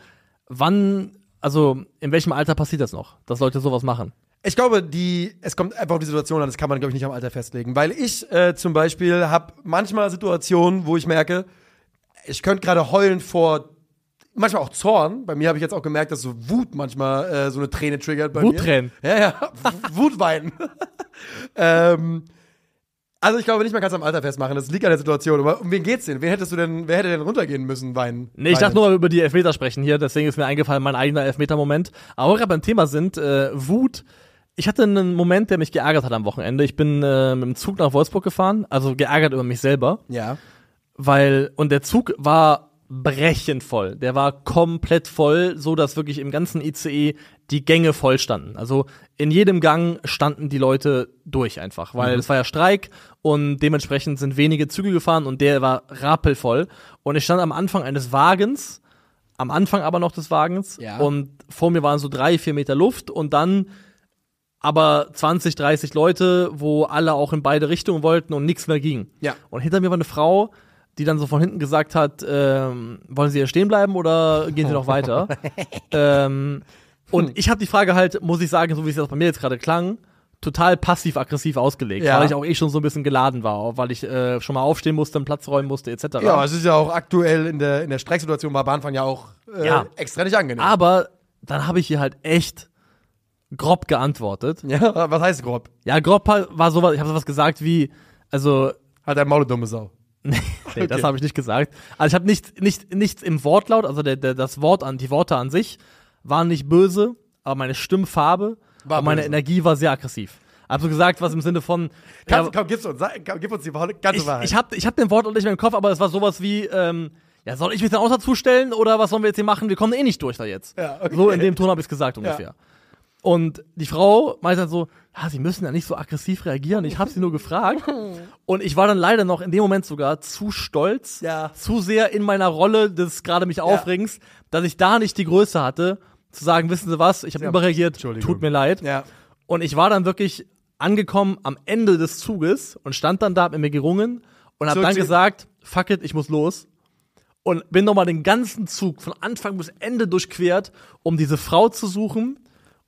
wann, also in welchem Alter passiert das noch, dass Leute sowas machen? Ich glaube, die, es kommt einfach auf die Situation an, das kann man, glaube ich, nicht am Alter festlegen. Weil ich äh, zum Beispiel habe manchmal Situationen, wo ich merke, ich könnte gerade heulen vor manchmal auch Zorn. Bei mir habe ich jetzt auch gemerkt, dass so Wut manchmal äh, so eine Träne triggert bei Wuttränen. mir. Ja, ja, Wutweinen. ähm, also ich glaube nicht, man kann es am Alter festmachen. Das liegt an der Situation. Aber um wen geht's denn? Wen hättest du denn, wer hätte denn runtergehen müssen, weinen? Nee, ich dachte nur über die Elfmeter sprechen hier, deswegen ist mir eingefallen, mein eigener Elfmeter-Moment. Aber wo wir gerade beim Thema sind, äh, Wut. Ich hatte einen Moment, der mich geärgert hat am Wochenende. Ich bin äh, mit dem Zug nach Wolfsburg gefahren, also geärgert über mich selber. Ja weil, und der Zug war brechend voll. Der war komplett voll, so dass wirklich im ganzen ICE die Gänge voll standen. Also in jedem Gang standen die Leute durch einfach, weil es war ja Streik und dementsprechend sind wenige Züge gefahren und der war rappelvoll. Und ich stand am Anfang eines Wagens, am Anfang aber noch des Wagens Ja. und vor mir waren so drei, vier Meter Luft und dann aber 20, 30 Leute, wo alle auch in beide Richtungen wollten und nichts mehr ging. Ja. Und hinter mir war eine Frau, die dann so von hinten gesagt hat, ähm, wollen Sie hier stehen bleiben oder gehen Sie noch weiter? ähm, und ich habe die Frage halt, muss ich sagen, so wie es jetzt bei mir jetzt gerade klang, total passiv-aggressiv ausgelegt, Ja. weil ich auch eh schon so ein bisschen geladen war, weil ich äh, schon mal aufstehen musste, einen Platz räumen musste, etc. Ja, es ist ja auch aktuell in der, in der Strecksituation bei Bahnfahren ja auch äh, Ja. extra nicht angenehm. Aber dann habe ich hier halt echt grob geantwortet. Ja, was heißt grob? Ja, grob war sowas, ich habe sowas gesagt wie, also Hat der Maul dumme Sau. Nee, das habe ich nicht gesagt. Also ich habe nicht, nicht, nichts im Wortlaut, also der, der, das Wort an, die Worte an sich waren nicht böse, aber meine Stimmfarbe War und meine böse. Energie war sehr aggressiv. Also gesagt, was im Sinne von, Kannst, ja, komm, gib's uns, komm, gib uns die ganze ich, Wahrheit. ich habe ich hab den Wortlaut nicht mehr im Kopf, aber es war sowas wie, ähm, ja, soll ich mich dann auch dazu stellen oder was sollen wir jetzt hier machen? Wir kommen eh nicht durch da jetzt. Ja, okay. So in dem Ton habe ich es gesagt ungefähr. Und die Frau meinte dann so, ja, sie müssen ja nicht so aggressiv reagieren. Ich habe sie nur gefragt. Und ich war dann leider noch in dem Moment sogar zu stolz, Ja. zu sehr in meiner Rolle des gerade mich Aufregens, dass ich da nicht die Größe hatte, zu sagen, wissen Sie was, ich habe Ja, überreagiert, tut mir leid. ja. Und ich war dann wirklich angekommen am Ende des Zuges und stand dann da, hab mit mir gerungen und hab So, dann gesagt, fuck it, ich muss los. Und bin nochmal den ganzen Zug von Anfang bis Ende durchquert, um diese Frau zu suchen,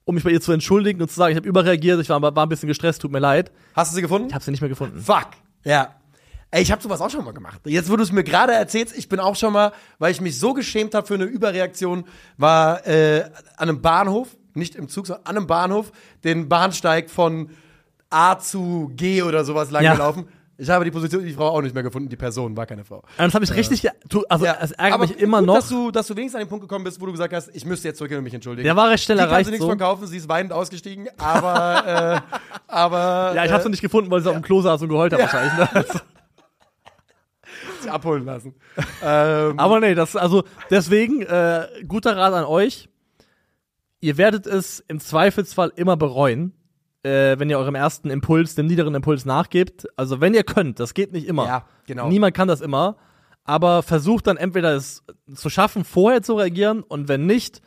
um mich bei ihr zu entschuldigen und zu sagen, ich habe überreagiert, ich war, war ein bisschen gestresst, tut mir leid. Hast du sie gefunden? Ich habe sie nicht mehr gefunden. Fuck. Ja. Ey, ich habe sowas auch schon mal gemacht. Jetzt, wo du es mir gerade erzählst, ich bin auch schon mal, weil ich mich so geschämt habe für eine Überreaktion, war äh, an einem Bahnhof, nicht im Zug, sondern an einem Bahnhof, den Bahnsteig von A zu G oder sowas lang Ja. Ich habe die Position, die Frau auch nicht mehr gefunden. Die Person war keine Frau. Und das habe ich richtig, tu- also es ärgert aber mich immer gut, noch. Dass du, dass du wenigstens an den Punkt gekommen bist, wo du gesagt hast, ich müsste jetzt zurückgehen und mich entschuldigen. Der war recht schnell Die kann erreicht, sie nichts so. verkaufen, sie ist weinend ausgestiegen, aber, äh, aber ja, ich habe sie nicht gefunden, weil sie auf dem Klo saß und geheult hat wahrscheinlich. Ne? Sie abholen lassen. ähm, Aber nee, das, also deswegen, äh, guter Rat an euch. Ihr werdet es im Zweifelsfall immer bereuen, äh, wenn ihr eurem ersten Impuls, dem niederen Impuls nachgebt. Also wenn ihr könnt, das geht nicht immer. Ja, genau. Niemand kann das immer. Aber versucht dann entweder es zu schaffen, vorher zu reagieren und wenn nicht,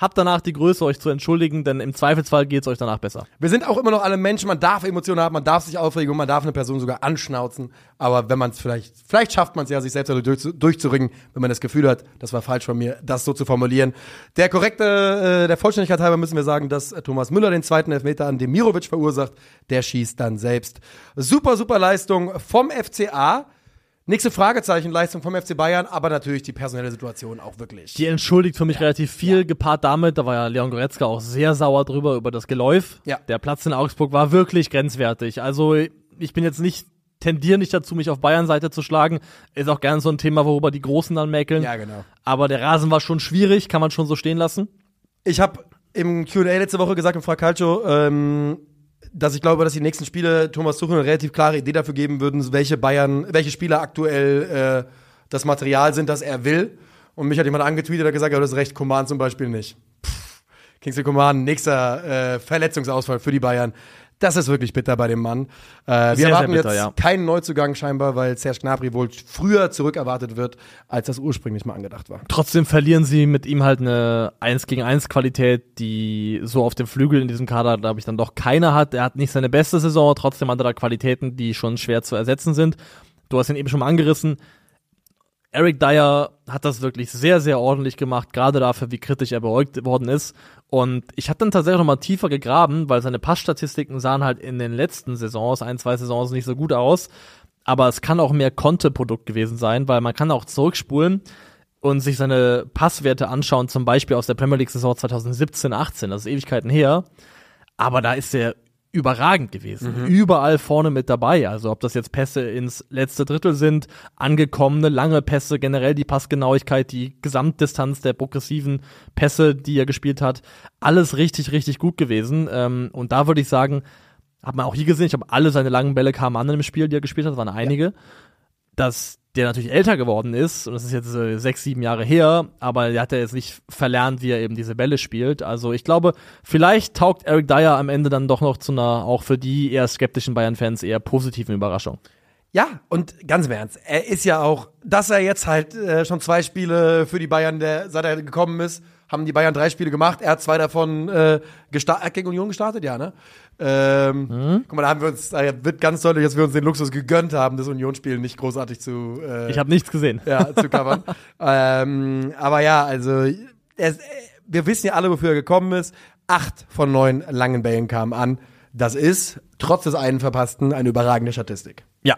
habt danach die Größe, euch zu entschuldigen, denn im Zweifelsfall geht es euch danach besser. Wir sind auch immer noch alle Menschen, man darf Emotionen haben, man darf sich aufregen und man darf eine Person sogar anschnauzen. Aber wenn man es vielleicht, vielleicht schafft man es ja, sich selbst dadurch durch, durchzuringen, wenn man das Gefühl hat, das war falsch von mir, das so zu formulieren. Der korrekte, äh, der Vollständigkeit halber müssen wir sagen, dass Thomas Müller den zweiten Elfmeter an Demirovic verursacht. Der schießt dann selbst. Super, super Leistung vom FCA. Nächste Fragezeichen, Leistung vom FC Bayern, aber natürlich die personelle Situation auch wirklich. Die entschuldigt für mich relativ viel, gepaart damit, da war ja Leon Goretzka auch sehr sauer drüber, über das Geläuf. Ja. Der Platz in Augsburg war wirklich grenzwertig. Also ich bin jetzt nicht, tendiere nicht dazu, mich auf Bayern-Seite zu schlagen. Ist auch gerne so ein Thema, worüber die Großen dann mäkeln. Ja, genau. Aber der Rasen war schon schwierig, kann man schon so stehen lassen. Ich habe im Q&A letzte Woche gesagt im Fracalcio, ähm, dass ich glaube, dass die nächsten Spiele Thomas Tuchel eine relativ klare Idee dafür geben würden, welche Bayern, welche Spieler aktuell äh, das Material sind, das er will. Und mich hat jemand angetweetet, der gesagt, ja, das ist recht, Coman zum Beispiel nicht. Pff, Kingsley Coman, nächster äh, Verletzungsausfall für die Bayern. Das ist wirklich bitter bei dem Mann. Äh, wir Sehr, erwarten sehr bitter, jetzt ja. keinen Neuzugang scheinbar, weil Serge Gnabry wohl früher zurückerwartet wird, als das ursprünglich mal angedacht war. Trotzdem verlieren sie mit ihm halt eine 1 gegen 1 Qualität, die so auf dem Flügel in diesem Kader, glaube ich, dann doch keiner hat. Er hat nicht seine beste Saison, trotzdem hat er da Qualitäten, die schon schwer zu ersetzen sind. Du hast ihn eben schon mal angerissen. Eric Dyer hat das wirklich sehr, sehr ordentlich gemacht, gerade dafür, wie kritisch er beäugt worden ist. Und ich habe dann tatsächlich noch mal tiefer gegraben, weil seine Passstatistiken sahen halt in den letzten Saisons, ein, zwei Saisons nicht so gut aus. Aber es kann auch mehr Konteprodukt gewesen sein, weil man kann auch zurückspulen und sich seine Passwerte anschauen, zum Beispiel aus der Premier League-Saison 2017, 18, das ist Ewigkeiten her. Aber da ist er überragend gewesen. Überall vorne mit dabei. Also ob das jetzt Pässe ins letzte Drittel sind, angekommene, lange Pässe, generell die Passgenauigkeit, die Gesamtdistanz der progressiven Pässe, die er gespielt hat. Alles richtig, richtig gut gewesen. Ähm, und da würde ich sagen, hat man auch hier gesehen, ich habe alle seine langen Bälle kamen an im Spiel, die er gespielt hat, waren einige. Dass der natürlich älter geworden ist, und das ist jetzt äh, sechs, sieben Jahre her, aber er hat ja jetzt nicht verlernt, wie er eben diese Bälle spielt. Also ich glaube, vielleicht taugt Eric Dyer am Ende dann doch noch zu einer, auch für die eher skeptischen Bayern-Fans, eher positiven Überraschung. Ja, und ganz im Ernst, er ist ja auch, dass er jetzt halt äh, schon zwei Spiele für die Bayern, der, seit er gekommen ist, haben die Bayern drei Spiele gemacht. Er hat zwei davon äh, gegen Union gestartet, ja, ne? Ähm, Mhm. Guck mal, da haben wir uns, da wird ganz deutlich, dass wir uns den Luxus gegönnt haben, das Unionsspiel nicht großartig zu, äh, Ich habe nichts gesehen. ja, zu covern. ähm, aber ja, also es, wir wissen ja alle, wofür er gekommen ist. Acht von neun langen Bällen kamen an. Das ist, trotz des einen verpassten, eine überragende Statistik. Ja.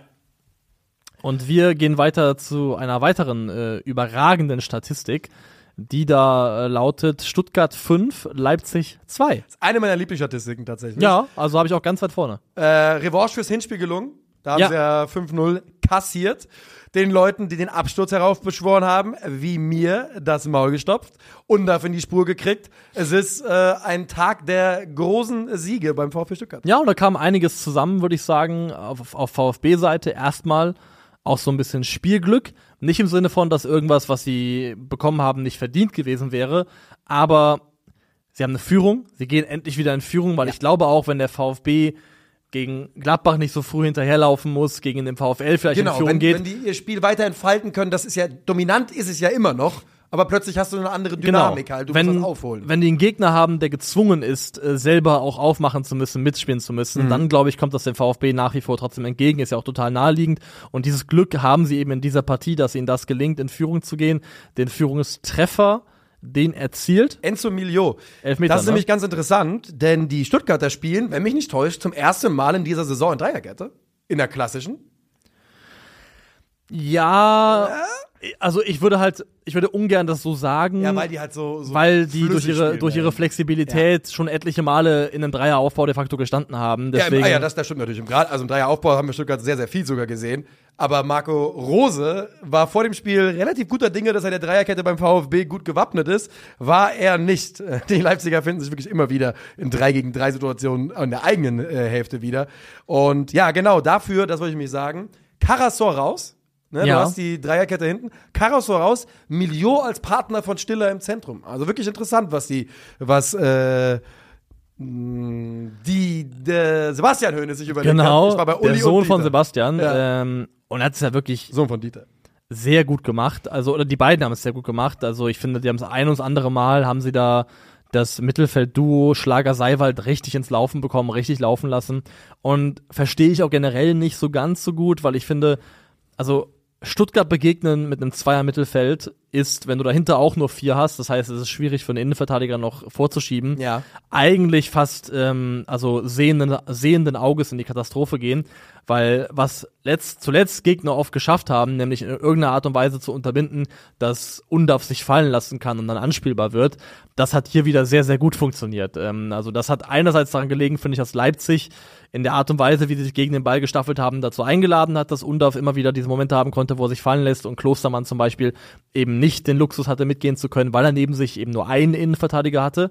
Und wir gehen weiter zu einer weiteren äh, überragenden Statistik, die da äh, lautet Stuttgart 5, Leipzig 2. Eine meiner Lieblingsstatistiken tatsächlich. Ja, also habe ich auch ganz weit vorne. Äh, Revanche fürs Hinspiel gelungen. Da haben Ja. sie ja 5-0 kassiert. Den Leuten, die den Absturz heraufbeschworen haben, wie mir, das Maul gestopft und dafür in die Spur gekriegt. Es ist äh, ein Tag der großen Siege beim VfB Stuttgart. Ja, und da kam einiges zusammen, würde ich sagen, auf, auf VfB-Seite erstmal auch so ein bisschen Spielglück. Nicht im Sinne von, dass irgendwas, was sie bekommen haben, nicht verdient gewesen wäre, aber sie haben eine Führung, sie gehen endlich wieder in Führung, weil ich glaube auch, wenn der VfB gegen Gladbach nicht so früh hinterherlaufen muss, gegen den VfL vielleicht in Genau, Führung wenn, geht. wenn die ihr Spiel weiter entfalten können, das ist ja, dominant ist es ja immer noch, aber plötzlich hast du eine andere Genau. Dynamik halt, du wenn, musst was aufholen. wenn die einen Gegner haben, der gezwungen ist, äh, selber auch aufmachen zu müssen, mitspielen zu Mhm. müssen, dann glaube ich, kommt das dem VfB nach wie vor trotzdem entgegen. Ist ja auch total naheliegend. Und dieses Glück haben sie eben in dieser Partie, dass ihnen das gelingt, in Führung zu gehen. Den Führungstreffer, den erzielt. Enzo Milio. Elfmeter, das ist ne? nämlich ganz interessant, denn die Stuttgarter spielen, wenn mich nicht täuscht, zum ersten Mal in dieser Saison in Dreierkette. In der klassischen. Ja, also ich würde halt, ich würde ungern das so sagen. Ja, weil die halt so. so weil die durch ihre, spielen, durch ja. ihre Flexibilität schon etliche Male in einem Dreieraufbau de facto gestanden haben. Ja, Deswegen, im, ah, ja, das, das stimmt natürlich. Im Grad, also im Dreieraufbau haben wir Stuttgart sehr, sehr viel sogar gesehen. Aber Marco Rose war vor dem Spiel relativ guter Dinge, dass er der Dreierkette beim VfB gut gewappnet ist. War er nicht. Die Leipziger finden sich wirklich immer wieder in drei gegen drei Situationen an der eigenen äh, Hälfte wieder. Und ja, genau dafür, das wollte ich mich sagen. Karasor raus. Ne, Ja. Du hast die Dreierkette hinten. Karasor raus. Milio als Partner von Stiller im Zentrum. Also wirklich interessant, was die, was, äh, mh, die Sebastian Höhne sich überlegt genau, hat. Uli der Sohn von. Sebastian. Ja. Ähm, und hat es ja wirklich Sohn von Dieter. sehr gut gemacht. Also, oder die beiden haben es sehr gut gemacht. Also, ich finde, die haben es ein und das andere Mal, haben sie da das Mittelfeld-Duo Schlager Seiwald richtig ins Laufen bekommen, richtig laufen lassen. Und verstehe ich auch generell nicht so ganz so gut, weil ich finde, also Stuttgart begegnen mit einem Zweier-Mittelfeld ist, wenn du dahinter auch nur vier hast, das heißt, es ist schwierig für einen Innenverteidiger noch vorzuschieben, Ja. eigentlich fast ähm, also sehenden, sehenden Auges in die Katastrophe gehen, weil was letzt, zuletzt Gegner oft geschafft haben, nämlich in irgendeiner Art und Weise zu unterbinden, dass Undaf sich fallen lassen kann und dann anspielbar wird, das hat hier wieder sehr, sehr gut funktioniert. Ähm, also das hat einerseits daran gelegen, finde ich, dass Leipzig in der Art und Weise, wie sie sich gegen den Ball gestaffelt haben, dazu eingeladen hat, dass Undaf immer wieder diese Momente haben konnte, wo er sich fallen lässt und Klostermann zum Beispiel eben nicht den Luxus hatte, mitgehen zu können, weil er neben sich eben nur einen Innenverteidiger hatte.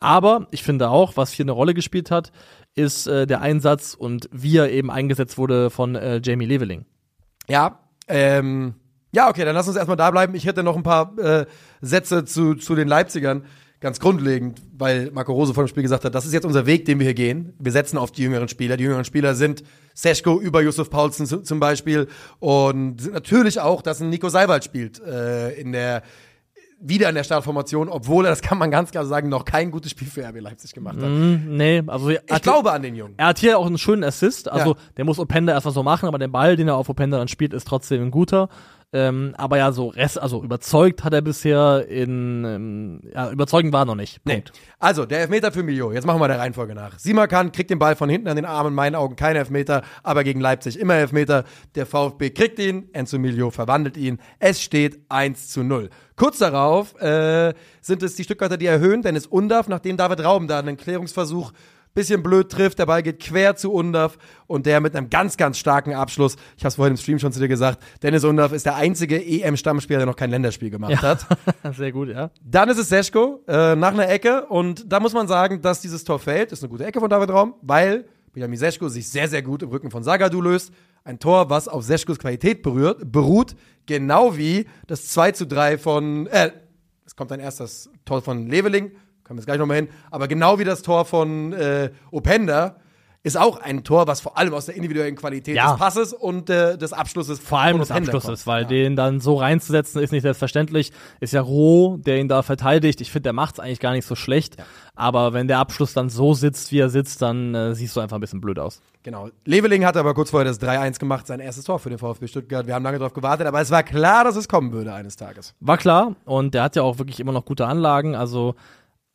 Aber ich finde auch, was hier eine Rolle gespielt hat, ist äh, der Einsatz und wie er eben eingesetzt wurde von äh, Jamie Leveling. Ja, ähm, ja, okay, dann lass uns erstmal da bleiben. Ich hätte noch ein paar äh, Sätze zu, zu den Leipzigern. Ganz grundlegend, weil Marco Rose vor dem Spiel gesagt hat, das ist jetzt unser Weg, den wir hier gehen. Wir setzen auf die jüngeren Spieler. Die jüngeren Spieler sind Seschko über Yusuf Paulsen zu, zum Beispiel und natürlich auch, dass ein Nico Seiwald spielt äh, in der wieder in der Startformation, obwohl er, das kann man ganz klar sagen, noch kein gutes Spiel für RB Leipzig gemacht hat. Hm, nee, also Ich glaube an den Jungen. er hat hier auch einen schönen Assist. Also Ja. der muss Openda erstmal so machen, aber der Ball, den er auf Openda dann spielt, ist trotzdem ein guter. Ähm, aber ja, so Rest, also überzeugt hat er bisher in, ähm, ja, überzeugend war er noch nicht. Nee. Punkt. Also, der Elfmeter für Miljo. Jetzt machen wir der Reihenfolge nach. Simakan kriegt den Ball von hinten an den Armen, in meinen Augen kein Elfmeter, aber gegen Leipzig immer Elfmeter. Der VfB kriegt ihn, Enzo Miljo verwandelt ihn. Es steht 1 zu 0. Kurz darauf äh, sind es die Stuttgarter, die erhöhen, denn es Undaf, nachdem David Raum da einen Klärungsversuch bisschen blöd trifft, der Ball geht quer zu Undaf und der mit einem ganz, ganz starken Abschluss. Ich habe es vorhin im Stream schon zu dir gesagt, Dennis Undaf ist der einzige EM-Stammspieler, der noch kein Länderspiel gemacht hat. Sehr gut, ja. Dann ist es Seschko äh, nach einer Ecke und da muss man sagen, dass dieses Tor fällt. Ist eine gute Ecke von David Raum, weil Benjamin Seschko sich sehr, sehr gut im Rücken von Sagadu löst. ein Tor, was auf Seschkos Qualität berührt, beruht, genau wie das 2 zu 3 von, äh, es kommt ein erstes Tor von Leveling, kommen wir jetzt gleich nochmal hin, aber genau wie das Tor von äh, Openda, ist auch ein Tor, was vor allem aus der individuellen Qualität Ja. des Passes und äh, des Abschlusses Vor allem des Abschlusses, kommt. weil Ja. den dann so reinzusetzen ist nicht selbstverständlich. Ist ja Roh, der ihn da verteidigt. Ich finde, der macht's eigentlich gar nicht so schlecht. Aber wenn der Abschluss dann so sitzt, wie er sitzt, dann äh, siehst du einfach ein bisschen blöd aus. Genau. Leveling hat aber kurz vorher das 3-1 gemacht, sein erstes Tor für den VfB Stuttgart. Wir haben lange darauf gewartet, aber es war klar, dass es kommen würde eines Tages. War klar und der hat ja auch wirklich immer noch gute Anlagen. Also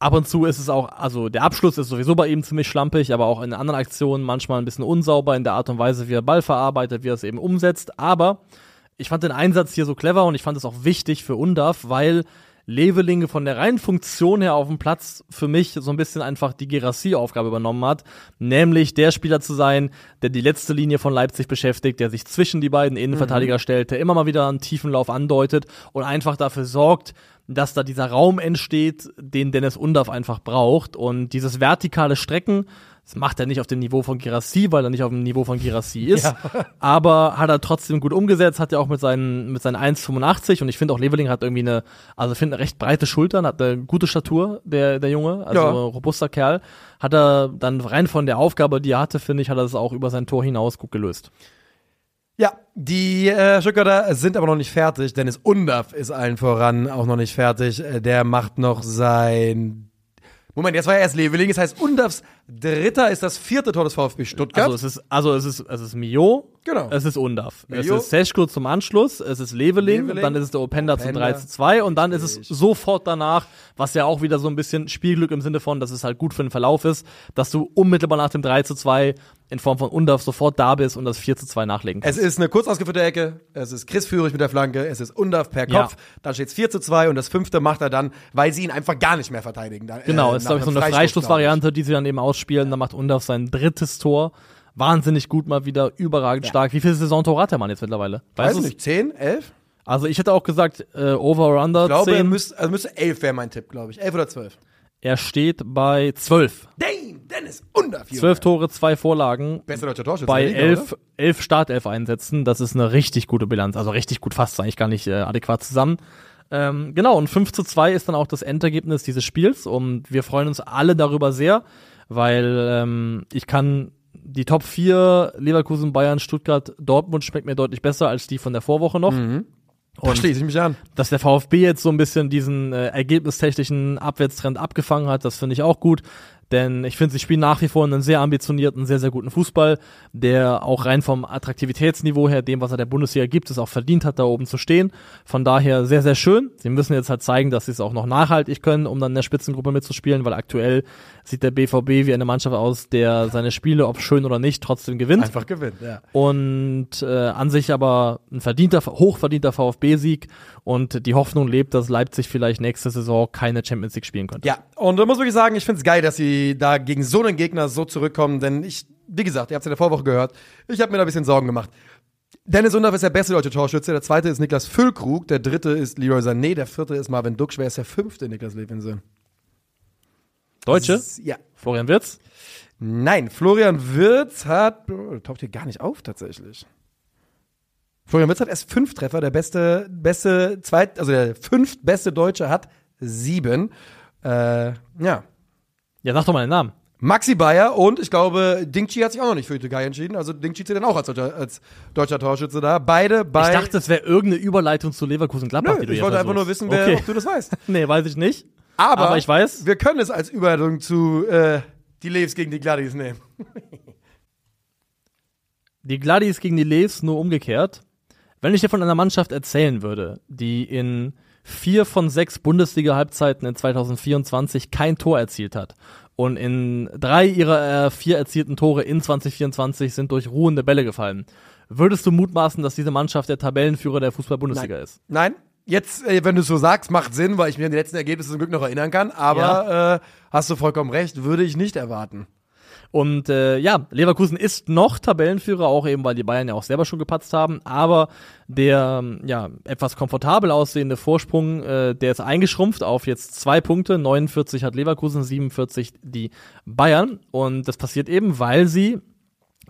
ab und zu ist es auch, also der Abschluss ist sowieso bei ihm ziemlich schlampig, aber auch in anderen Aktionen manchmal ein bisschen unsauber in der Art und Weise, wie er Ball verarbeitet, wie er es eben umsetzt. Aber ich fand den Einsatz hier so clever und ich fand es auch wichtig für Undaf, weil Levelinge von der reinen Funktion her auf dem Platz für mich so ein bisschen einfach die Gerassie-Aufgabe übernommen hat, nämlich der Spieler zu sein, der die letzte Linie von Leipzig beschäftigt, der sich zwischen die beiden Innenverteidiger stellt, der immer mal wieder einen tiefen Lauf andeutet und einfach dafür sorgt, dass da dieser Raum entsteht, den Dennis Undorf einfach braucht. Und dieses vertikale Strecken, das macht er nicht auf dem Niveau von Girassi, weil er nicht auf dem Niveau von Girassi ist. Aber hat er trotzdem gut umgesetzt, hat ja auch mit seinen, mit seinen 1,85 und ich finde auch Leveling hat irgendwie eine, also ich finde eine recht breite Schultern, hat eine gute Statur, der, der Junge, also Ja. robuster Kerl. Hat er dann rein von der Aufgabe, die er hatte, finde ich, hat er das auch über sein Tor hinaus gut gelöst. Ja, die äh, Stuttgarter sind aber noch nicht fertig. Dennis Undaf ist allen voran auch noch nicht fertig. Äh, der macht noch sein. Moment, jetzt war ja erst Leveling. Das heißt, Undafs dritter ist das vierte Tor des VfB Stuttgart. Also es ist, also es ist, es ist Mio, Genau. es ist Undaf. Es ist Seschko zum Anschluss, es ist Leveling, Leveling, dann ist es der Openda zum Openda. 3 zu 2 und dann ist es sofort danach, was ja auch wieder so ein bisschen Spielglück im Sinne von, dass es halt gut für den Verlauf ist, dass du unmittelbar nach dem 3 zu 2 in Form von Undaf sofort da bist und das 4 zu 2 nachlegen es kannst. ist eine kurz ausgeführte Ecke. Es ist Chris Führig mit der Flanke. Es ist Undaf per Ja. Kopf. Dann steht es 4 zu 2 und das fünfte macht er dann, weil sie ihn einfach gar nicht mehr verteidigen. Da- Genau, äh, es ist, glaube ich, so eine Freistoß, Freistoßvariante, die sie dann eben ausspielen. Dann macht Undaf sein drittes Tor. Wahnsinnig gut mal wieder, überragend stark. Wie viele Saisontore hat der Mann jetzt mittlerweile? Weiß ich du's? nicht, 10, 11? Also ich hätte auch gesagt, äh, over or under Ich glaube, er 10. müsste, also müsste 11 wäre mein Tipp, glaube ich. 11 oder 12. Er steht bei 12. Damn, Dennis Undaf. Junge. 12 Tore, zwei Vorlagen. Bester deutscher Torschütze Bei Liga, elf, oder? elf Startelf-Einsätzen. Das ist eine richtig gute Bilanz. Also richtig gut fasst eigentlich gar nicht äh, adäquat zusammen. Ähm, genau, und 5 zu 2 ist dann auch das Endergebnis dieses Spiels. Und wir freuen uns alle darüber sehr, weil ähm, ich kann die Top 4, Leverkusen, Bayern, Stuttgart, Dortmund schmeckt mir deutlich besser als die von der Vorwoche noch. Da schließe ich mich an. dass der VfB jetzt so ein bisschen diesen äh, ergebnistechnischen Abwärtstrend abgefangen hat, das finde ich auch gut. Denn ich finde, sie spielen nach wie vor einen sehr ambitionierten, sehr, sehr guten Fußball, der auch rein vom Attraktivitätsniveau her, dem, was er der Bundesliga gibt, es auch verdient hat, da oben zu stehen. Von daher sehr, sehr schön. Sie müssen jetzt halt zeigen, dass sie es auch noch nachhaltig können, um dann in der Spitzengruppe mitzuspielen, weil aktuell sieht der BVB wie eine Mannschaft aus, der seine Spiele, ob schön oder nicht, trotzdem gewinnt. Einfach gewinnt, ja. Und äh, an sich aber ein verdienter, hochverdienter VfB-Sieg und die Hoffnung lebt, dass Leipzig vielleicht nächste Saison keine Champions League spielen könnte. Ja, und da muss wirklich sagen, ich finde es geil, dass sie da gegen so einen Gegner so zurückkommen, denn ich, wie gesagt, ihr habt es in der Vorwoche gehört, ich habe mir da ein bisschen Sorgen gemacht. Dennis Undorf ist der beste deutsche Torschütze, der zweite ist Niklas Füllkrug, der dritte ist Leroy Sané, der vierte ist Marvin Duksch, wer ist der fünfte Niklas Levinson? Deutsche? Ja. Florian Wirtz? Nein, Florian Wirtz hat, oh, taucht hier gar nicht auf tatsächlich. Florian Wirtz hat erst fünf Treffer, der beste, beste, zweit, also der fünftbeste Deutsche hat sieben. Äh, ja. Ja, sag doch mal den Namen. Maxi Bayer und ich glaube, Dingchi hat sich auch noch nicht für die Türkei entschieden. Also Dingchi zählt dann auch als deutscher, als deutscher Torschütze da. Beide bei. Ich dachte, es wäre irgendeine Überleitung zu Leverkusen Gladbach, Nö, die du ich wollte einfach nur wissen, wer, okay. ob du das weißt. Nee, weiß ich nicht. Aber, Aber ich weiß. wir können es als Überleitung zu äh, die Leves gegen die Gladys nehmen. Die Gladys gegen die Leves nur umgekehrt. Wenn ich dir von einer Mannschaft erzählen würde, die in vier von sechs Bundesliga-Halbzeiten in 2024 kein Tor erzielt hat und in drei ihrer äh, vier erzielten Tore in 2024 sind durch ruhende Bälle gefallen, würdest du mutmaßen, dass diese Mannschaft der Tabellenführer der Fußball-Bundesliga ist? Nein, jetzt, äh, wenn du es so sagst, macht Sinn, weil ich mich an die letzten Ergebnisse zum Glück noch erinnern kann. Aber äh, hast du vollkommen recht, würde ich nicht erwarten. Und äh, ja, Leverkusen ist noch Tabellenführer, auch eben, weil die Bayern ja auch selber schon gepatzt haben. Aber der ja etwas komfortabel aussehende Vorsprung, äh, der ist eingeschrumpft auf jetzt zwei Punkte. 49 hat Leverkusen, 47 die Bayern. Und das passiert eben, weil sie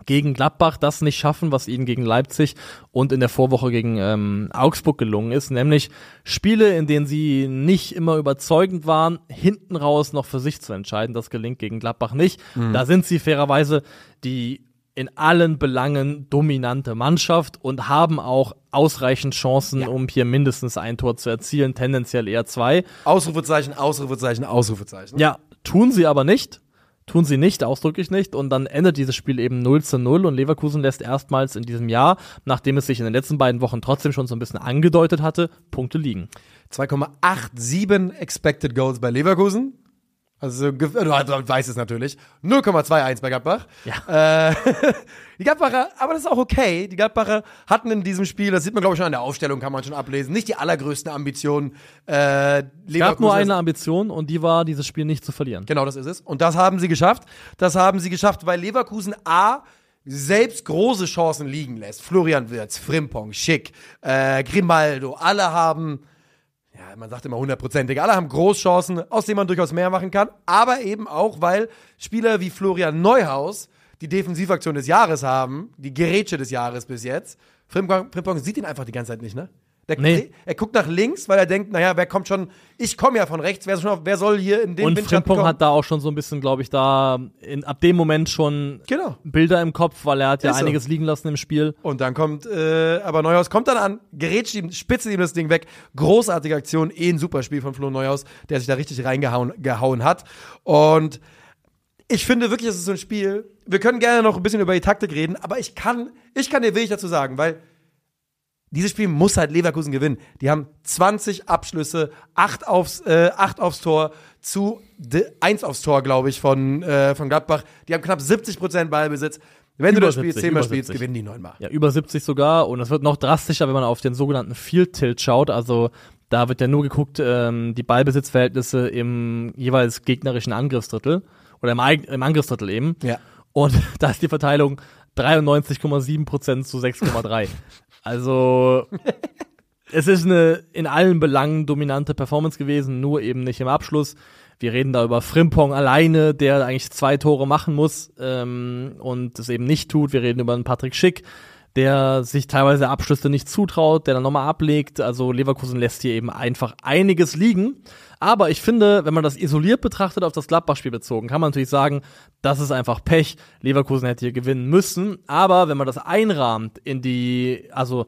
gegen Gladbach das nicht schaffen, was ihnen gegen Leipzig und in der Vorwoche gegen ähm, Augsburg gelungen ist, nämlich Spiele, in denen sie nicht immer überzeugend waren, hinten raus noch für sich zu entscheiden. Das gelingt gegen Gladbach nicht. Mhm. Da sind sie fairerweise die in allen Belangen dominante Mannschaft und haben auch ausreichend Chancen, ja. um hier mindestens ein Tor zu erzielen, tendenziell eher zwei. Ausrufezeichen, Ausrufezeichen, Ausrufezeichen. Ja, tun sie aber nicht. Tun sie nicht, ausdrücklich nicht. Und dann endet dieses Spiel eben 0 zu 0 und Leverkusen lässt erstmals in diesem Jahr, nachdem es sich in den letzten beiden Wochen trotzdem schon so ein bisschen angedeutet hatte, Punkte liegen. 2,87 Expected Goals bei Leverkusen. Also du weißt es natürlich. 0,21 bei Gladbach. Ja. Äh, die Gladbacher, aber das ist auch okay. Die Gladbacher hatten in diesem Spiel, das sieht man glaube ich schon an der Aufstellung, kann man schon ablesen, nicht die allergrößten Ambitionen. Äh, es gab nur eine Ambition und die war, dieses Spiel nicht zu verlieren. Genau, das ist es. Und das haben sie geschafft. Das haben sie geschafft, weil Leverkusen A selbst große Chancen liegen lässt. Florian Wirtz, Frimpong, Schick, äh, Grimaldo, alle haben man sagt immer hundertprozentig, alle haben Großchancen, aus denen man durchaus mehr machen kann, aber eben auch, weil Spieler wie Florian Neuhaus die Defensivaktion des Jahres haben, die Gerätsche des Jahres bis jetzt. Frimpong, sieht ihn einfach die ganze Zeit nicht, ne? Der, nee. Er guckt nach links, weil er denkt, naja, wer kommt schon, ich komme ja von rechts, wer, schon, wer, soll hier in den Und Frimpong hat da auch schon so ein bisschen, glaube ich, da in, ab dem Moment schon genau. Bilder im Kopf, weil er hat ja Ist einiges so. liegen lassen im Spiel. Und dann kommt, äh, aber Neuhaus kommt dann an, gerät ihm, spitze ihm das Ding weg. Großartige Aktion, eh ein super Spiel von Flo Neuhaus, der sich da richtig reingehauen gehauen hat. Und ich finde wirklich, es ist so ein Spiel, wir können gerne noch ein bisschen über die Taktik reden, aber ich kann, ich kann dir wenig dazu sagen, weil dieses Spiel muss halt Leverkusen gewinnen. Die haben 20 Abschlüsse, 8 aufs, äh, 8 aufs Tor zu 1 aufs Tor, glaube ich, von, äh, von Gladbach. Die haben knapp 70 Prozent Ballbesitz. Wenn über du das Spiel 10 Mal spielst, gewinnen die neunmal. Ja, über 70 sogar. Und es wird noch drastischer, wenn man auf den sogenannten Field Tilt schaut. Also da wird ja nur geguckt, ähm, die Ballbesitzverhältnisse im jeweils gegnerischen Angriffsdrittel oder im, im Angriffsdrittel eben. Ja. Und da ist die Verteilung 93,7 Prozent zu 6,3. Also es ist eine in allen Belangen dominante Performance gewesen, nur eben nicht im Abschluss. Wir reden da über Frimpong alleine, der eigentlich zwei Tore machen muss ähm, und es eben nicht tut. Wir reden über einen Patrick Schick, der sich teilweise Abschlüsse nicht zutraut, der dann nochmal ablegt. Also Leverkusen lässt hier eben einfach einiges liegen. Aber ich finde, wenn man das isoliert betrachtet, auf das Gladbach-Spiel bezogen, kann man natürlich sagen, das ist einfach Pech. Leverkusen hätte hier gewinnen müssen. Aber wenn man das einrahmt in die, also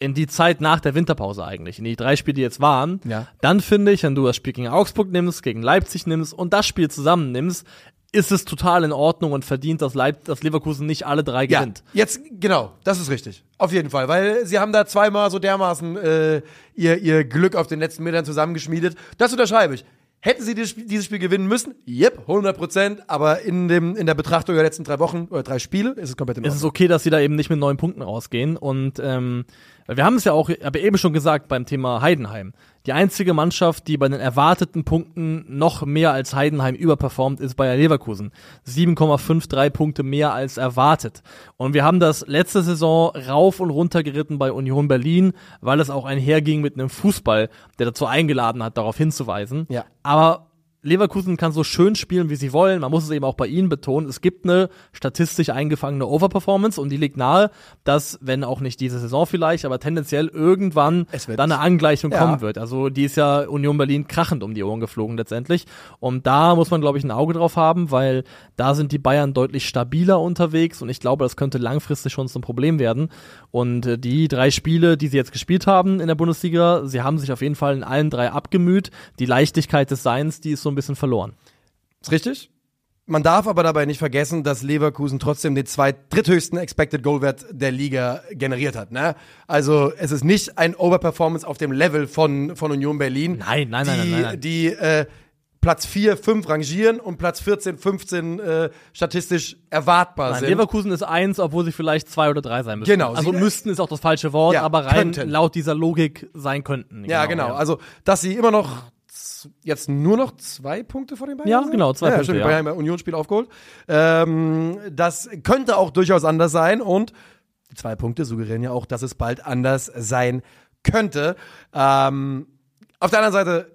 in die Zeit nach der Winterpause eigentlich, in die drei Spiele, die jetzt waren, ja. dann finde ich, wenn du das Spiel gegen Augsburg nimmst, gegen Leipzig nimmst und das Spiel zusammen nimmst, ist es total in Ordnung und verdient, dass, Leip dass Leverkusen nicht alle drei gewinnt. Ja, jetzt, genau, das ist richtig. Auf jeden Fall, weil sie haben da zweimal so dermaßen äh, ihr, ihr Glück auf den letzten Metern zusammengeschmiedet. Das unterschreibe ich. Hätten sie dieses Spiel, dieses Spiel gewinnen müssen? Yep, 100 Prozent. Aber in, dem, in der Betrachtung der letzten drei Wochen oder drei Spiele ist es komplett in Ordnung. Es ist okay, dass sie da eben nicht mit neun Punkten rausgehen. Und ähm, wir haben es ja auch, aber eben schon gesagt beim Thema Heidenheim. Die einzige Mannschaft, die bei den erwarteten Punkten noch mehr als Heidenheim überperformt, ist Bayer Leverkusen. 7,53 Punkte mehr als erwartet. Und wir haben das letzte Saison rauf und runter geritten bei Union Berlin, weil es auch einherging mit einem Fußball, der dazu eingeladen hat, darauf hinzuweisen. Ja. Aber Leverkusen kann so schön spielen, wie sie wollen. Man muss es eben auch bei ihnen betonen. Es gibt eine statistisch eingefangene Overperformance und die liegt nahe, dass, wenn auch nicht diese Saison vielleicht, aber tendenziell irgendwann dann eine Angleichung ja. kommen wird. Also die ist ja Union Berlin krachend um die Ohren geflogen letztendlich. Und da muss man, glaube ich, ein Auge drauf haben, weil da sind die Bayern deutlich stabiler unterwegs und ich glaube, das könnte langfristig schon zum Problem werden. Und äh, die drei Spiele, die sie jetzt gespielt haben in der Bundesliga, sie haben sich auf jeden Fall in allen drei abgemüht. Die Leichtigkeit des Seins, die ist so ein bisschen verloren. Ist richtig. Man darf aber dabei nicht vergessen, dass Leverkusen trotzdem den zweit dritthöchsten Expected Goal Wert der Liga generiert hat. Ne? Also es ist nicht ein Overperformance auf dem Level von, von Union Berlin. Nein, nein, die, nein, nein, nein, nein. Die äh, Platz 4, 5 rangieren und Platz 14, 15 äh, statistisch erwartbar Nein, sind. Leverkusen ist eins, obwohl sie vielleicht zwei oder drei sein müssen. Genau. Also müssten ist auch das falsche Wort, ja, aber rein könnten. laut dieser Logik sein könnten. Ja, genau. genau. Ja. Also, dass sie immer noch jetzt nur noch zwei Punkte vor den Bayern Ja, genau, zwei ja, Punkte. Stimmt, die Bayern Unionsspiel aufgeholt. Ähm, das könnte auch durchaus anders sein und die zwei Punkte suggerieren ja auch, dass es bald anders sein könnte. Ähm, auf der anderen Seite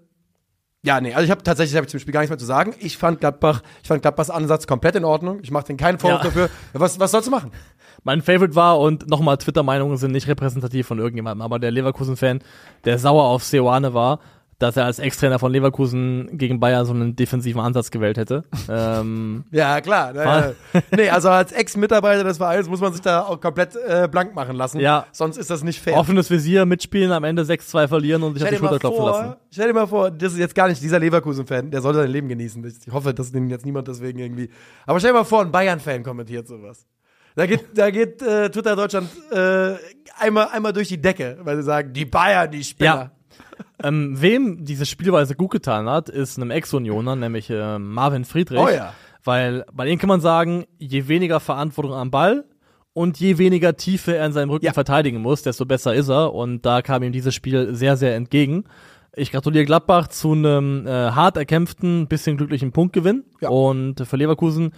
Ja, nee, also ich habe tatsächlich hab ich zum Spiel gar nichts mehr zu sagen. Ich fand Gladbach, ich fand Gladbachs Ansatz komplett in Ordnung. Ich mache den keinen Vorwurf Ja. dafür. Was, was sollst du machen? Mein Favorite war, und nochmal, Twitter-Meinungen sind nicht repräsentativ von irgendjemandem, aber der Leverkusen-Fan, der sauer auf Seoane war, dass er als Ex-Trainer von Leverkusen gegen Bayern so einen defensiven Ansatz gewählt hätte. ähm, Ja, klar. Ja. nee, also als Ex-Mitarbeiter des Vereins muss man sich da auch komplett äh, blank machen lassen. Ja. Sonst ist das nicht fair. offenes Visier, mitspielen, am Ende 6-2 verlieren und sich auf die Schulter klopfen lassen. stell dir mal vor, das ist jetzt gar nicht dieser Leverkusen-Fan, der soll sein Leben genießen. Ich hoffe, dass den jetzt niemand deswegen irgendwie. Aber stell dir mal vor, ein Bayern-Fan kommentiert sowas. Da geht, da geht äh, Twitter Deutschland äh, einmal, einmal durch die Decke, weil sie sagen, die Bayern, die Spinner. Ähm, wem diese Spielweise gut getan hat, ist einem Ex-Unioner, nämlich äh, Marvin Friedrich. Oh ja. Weil bei dem kann man sagen, je weniger Verantwortung am Ball und je weniger Tiefe er in seinem Rücken Ja. verteidigen muss, desto besser ist er. Und da kam ihm dieses Spiel sehr, sehr entgegen. Ich gratuliere Gladbach zu einem äh, hart erkämpften, bisschen glücklichen Punktgewinn. Ja. Und für Leverkusen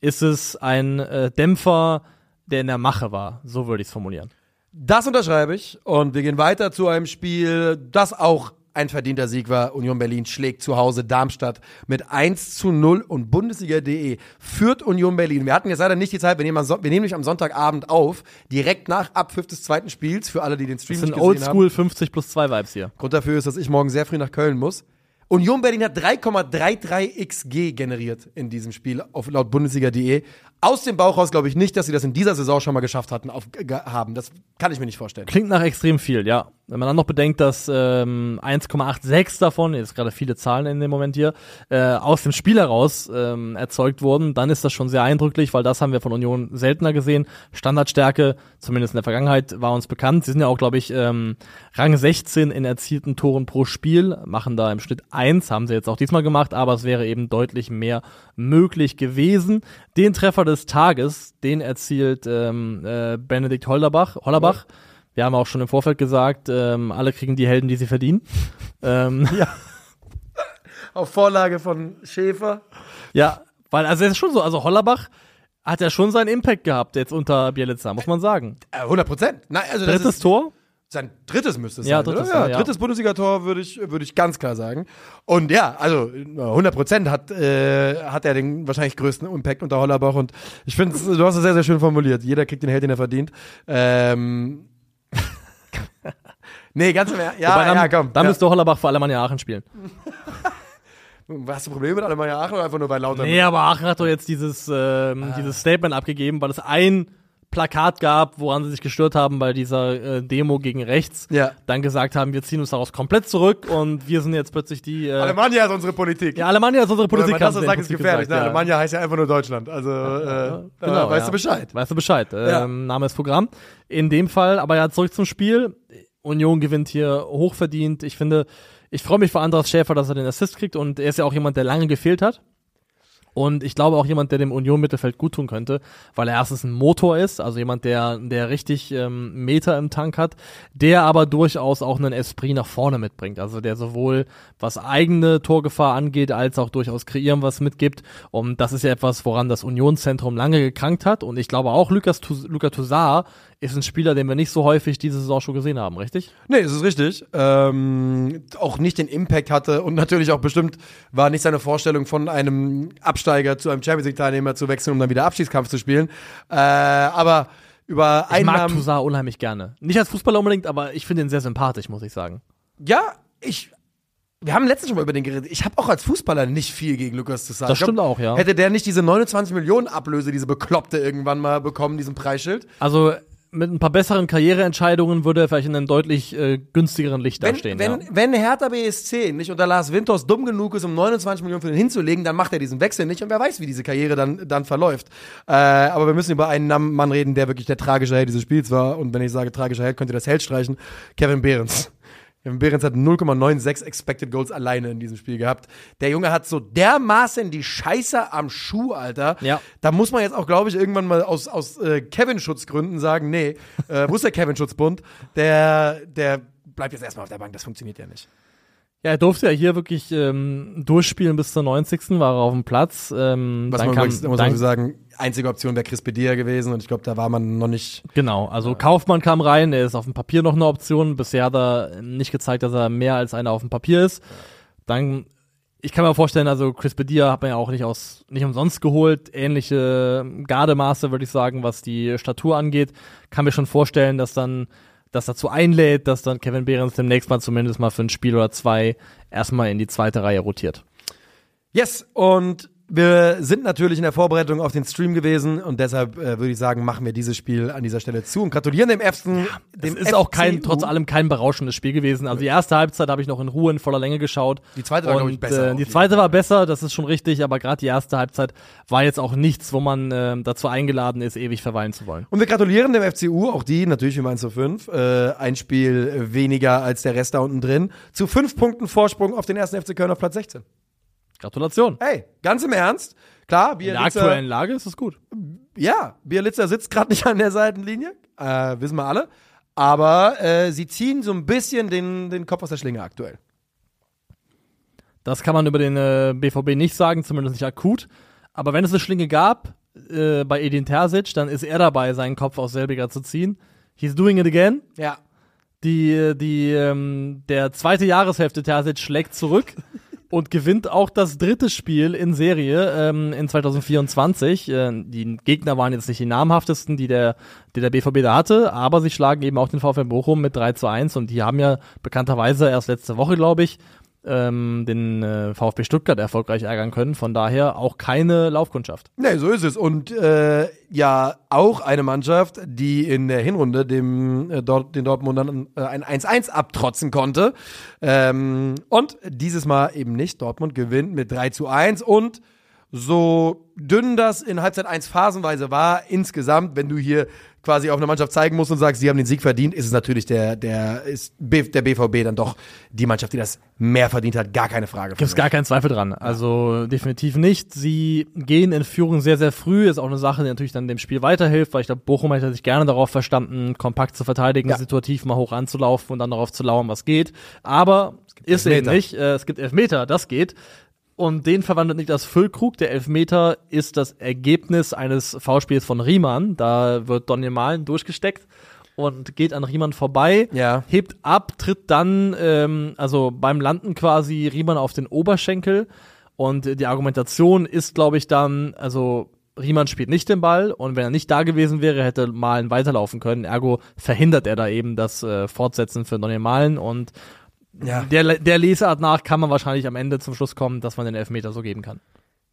ist es ein äh, Dämpfer, der in der Mache war. So würde ich es formulieren. Das unterschreibe ich. Und wir gehen weiter zu einem Spiel, das auch ein verdienter Sieg war. Union Berlin schlägt zu Hause Darmstadt mit 1 zu 0 und Bundesliga.de führt Union Berlin. Wir hatten jetzt leider nicht die Zeit, wir nehmen, wir nehmen nämlich am Sonntagabend auf, direkt nach Abpfiff des zweiten Spiels, für alle, die den Stream Das sind nicht gesehen haben. Oldschool 50 plus 2 Vibes hier. Grund dafür ist, dass ich morgen sehr früh nach Köln muss. Union Berlin hat 3,33 XG generiert in diesem Spiel, auf, laut Bundesliga.de. Aus dem Bauch raus glaube ich nicht, dass sie das in dieser Saison schon mal geschafft hatten, auf, haben. Das kann ich mir nicht vorstellen. Klingt nach extrem viel, ja. Wenn man dann noch bedenkt, dass ähm, 1,86 davon, jetzt gerade viele Zahlen in dem Moment hier, äh, aus dem Spiel heraus ähm, erzeugt wurden, dann ist das schon sehr eindrücklich, weil das haben wir von Union seltener gesehen. Standardstärke, zumindest in der Vergangenheit, war uns bekannt. Sie sind ja auch, glaube ich, ähm, Rang 16 in erzielten Toren pro Spiel, machen da im Schnitt eins, haben sie jetzt auch diesmal gemacht, aber es wäre eben deutlich mehr möglich gewesen. Den Treffer des Tages, den erzielt ähm, äh, Benedikt Hollerbach. Hollerbach. Wir haben auch schon im Vorfeld gesagt, ähm, alle kriegen die Helden, die sie verdienen. ähm, Auf Vorlage von Schäfer. ja, weil also es ist schon so, also Hollerbach hat ja schon seinen Impact gehabt jetzt unter Bielitzer, muss man sagen. Äh, 100 Prozent. Nein, also das Drittes Tor? Sein drittes müsste es Ja, sein. drittes, ja, ja. drittes Bundesligator würde ich, würde ich ganz klar sagen. Und ja, also 100 Prozent hat, äh, hat er den wahrscheinlich größten Impact unter Hollerbach. Und ich finde, du hast es sehr, sehr schön formuliert. Jeder kriegt den Held, den er verdient. Ähm, nee, ganz im Ernst. Ja, dann, ja, komm. Dann ja. müsste Hollerbach für Alemannia Aachen spielen. Hast du Probleme mit Alemannia Aachen oder einfach nur bei Lauter? Nee, aber Aachen hat doch jetzt dieses, ähm, dieses Statement abgegeben, weil es ein Plakat gab, woran sie sich gestört haben bei dieser äh, Demo gegen rechts. Ja. Dann gesagt haben, wir ziehen uns daraus komplett zurück und wir sind jetzt plötzlich die. Äh, Alemannia ist unsere Politik. ja, Alemannia ist unsere Wenn Politik. man das so sagt, ist gefährlich. gesagt, ne? ja. Alemannia heißt ja einfach nur Deutschland. Also, äh, Genau, weißt du Bescheid. Weißt du Bescheid. Ähm, Name ist Programm. In dem Fall, aber ja, zurück zum Spiel. Union gewinnt hier hochverdient. Ich finde, ich freue mich für Andras Schäfer, dass er den Assist kriegt und er ist ja auch jemand, der lange gefehlt hat. Und ich glaube auch jemand, der dem Union-Mittelfeld gut tun könnte, weil er erstens ein Motor ist, also jemand, der, der richtig ähm, Meter im Tank hat, der aber durchaus auch einen Esprit nach vorne mitbringt. Also der sowohl was eigene Torgefahr angeht, als auch durchaus kreieren was mitgibt. Und das ist ja etwas, woran das Unionszentrum lange gekrankt hat. Und ich glaube auch, Lukas Luka Toussaint ist ein Spieler, den wir nicht so häufig diese Saison schon gesehen haben, richtig? Nee, das ist richtig. Ähm, auch nicht den Impact hatte und natürlich auch bestimmt war nicht seine Vorstellung von einem Absteiger zu einem Champions League Teilnehmer zu wechseln, um dann wieder Abschiedskampf zu spielen. Äh, aber über Ich mag Einnahmen. Toussaint unheimlich gerne. Nicht als Fußballer unbedingt, aber ich finde ihn sehr sympathisch, muss ich sagen. Ja, ich. Wir haben letztens schon mal über den geredet. Ich habe auch als Fußballer nicht viel gegen Lukas zu sagen. Das stimmt auch, ja. Hätte der nicht diese 29 Millionen Ablöse, diese Bekloppte irgendwann mal bekommen, diesen Preisschild? Also mit ein paar besseren Karriereentscheidungen würde er vielleicht in einem deutlich äh, günstigeren Licht Wenn, dastehen. wenn, ja. wenn Hertha BSC nicht unter Lars Winters dumm genug ist, um 29 Millionen für den hinzulegen, dann macht er diesen Wechsel nicht und wer weiß, wie diese Karriere dann, dann verläuft. Äh, aber wir müssen über einen Mann reden, der wirklich der tragische Held dieses Spiels war. Und wenn ich sage tragischer Held, könnt ihr das Held streichen. Kevin Behrens. Kevin Behrens hat 0,96 Expected Goals alleine in diesem Spiel gehabt. Der Junge hat so dermaßen die Scheiße am Schuh, Alter. Ja. Da muss man jetzt auch, glaube ich, irgendwann mal aus, aus äh, Kevin-Schutzgründen sagen, nee, äh, wo ist der Kevin-Schutzbund? Der, der bleibt jetzt erstmal auf der Bank, das funktioniert ja nicht. ja, er durfte ja hier wirklich ähm, durchspielen bis zur 90. war er auf dem Platz. Ähm, Was dann man kam, übrigens, muss dann, sagen, einzige Option wäre Chris Bedia gewesen und ich glaube, da war man noch nicht. Genau, also Kaufmann kam rein, er ist auf dem Papier noch eine Option. Bisher hat er nicht gezeigt, dass er mehr als einer auf dem Papier ist. Dann ich kann mir vorstellen, also Chris Bedia hat man ja auch nicht aus nicht umsonst geholt, ähnliche Gardemaße würde ich sagen, was die Statur angeht. Kann mir schon vorstellen, dass dann das dazu einlädt, dass dann Kevin Behrens demnächst mal zumindest mal für ein Spiel oder zwei erstmal in die zweite Reihe rotiert. Yes, und wir sind natürlich in der Vorbereitung auf den Stream gewesen und deshalb äh, würde ich sagen, machen wir dieses Spiel an dieser Stelle zu und gratulieren dem ersten. dem Es ist auch kein, FCU. trotz allem kein berauschendes Spiel gewesen. Also die erste Halbzeit habe ich noch in Ruhe in voller Länge geschaut. Die zweite war, glaub ich, besser Äh, die zweite war besser, das ist schon richtig, aber gerade die erste Halbzeit war jetzt auch nichts, wo man äh, dazu eingeladen ist, ewig verweilen zu wollen. Und wir gratulieren dem FCU, auch die natürlich wie 1 zu 5, äh, ein Spiel weniger als der Rest da unten drin, zu fünf Punkten Vorsprung auf den ersten FC Köln auf Platz 16. Gratulation. Hey, ganz im Ernst, klar, In der Bielitzer, aktuellen Lage ist es gut. ja, Bielitzer sitzt gerade nicht an der Seitenlinie, äh, wissen wir alle, aber äh, sie ziehen so ein bisschen den, den Kopf aus der Schlinge aktuell. Das kann man über den äh, BVB nicht sagen, zumindest nicht akut. Aber wenn es eine Schlinge gab äh, bei Edin Terzic, dann ist er dabei, seinen Kopf aus selbiger zu ziehen. He's doing it again. Ja. Die, die, ähm, der zweite Jahreshälfte Terzic schlägt zurück und gewinnt auch das dritte Spiel in Serie ähm, in 2024. Äh, die Gegner waren jetzt nicht die namhaftesten, die der, die der BVB da hatte, aber sie schlagen eben auch den VfL Bochum mit 3 zu 1 und die haben ja bekannterweise erst letzte Woche, glaube ich, ähm, den äh, VfB Stuttgart erfolgreich ärgern können. Von daher auch keine Laufkundschaft. Nee, so ist es. Und äh, ja, auch eine Mannschaft, die in der Hinrunde dem äh, dort, den Dortmundern äh, ein 1-1 abtrotzen konnte. Ähm, und dieses Mal eben nicht. Dortmund gewinnt mit 3 zu 1 und so dünn das in Halbzeit 1 phasenweise war, insgesamt, wenn du hier quasi auf eine Mannschaft zeigen musst und sagst, sie haben den Sieg verdient, ist es natürlich der, der, ist B, der BVB dann doch die Mannschaft, die das mehr verdient hat, gar keine Frage. Gibt es gar keinen Zweifel dran. Also definitiv nicht. Sie gehen in Führung sehr, sehr früh. Ist auch eine Sache, die natürlich dann dem Spiel weiterhilft, weil ich glaube, Bochum hätte sich gerne darauf verstanden, kompakt zu verteidigen, Ja. situativ mal hoch anzulaufen und dann darauf zu lauern, was geht. Aber ist eben nicht. Äh, es gibt Elfmeter, das geht. Und den verwandelt Niklas Füllkrug. Der Elfmeter ist das Ergebnis eines Foulspiels von Riemann. Da wird Donny Malen durchgesteckt und geht an Riemann vorbei Ja. hebt ab, tritt dann, ähm, also beim Landen quasi Riemann auf den Oberschenkel. Und die Argumentation ist, glaube ich, dann, also Riemann spielt nicht den Ball und wenn er nicht da gewesen wäre, hätte Malen weiterlaufen können. Ergo verhindert er da eben das äh, Fortsetzen für Donny Malen und Ja. der, der Lesart nach kann man wahrscheinlich am Ende zum Schluss kommen, dass man den Elfmeter so geben kann.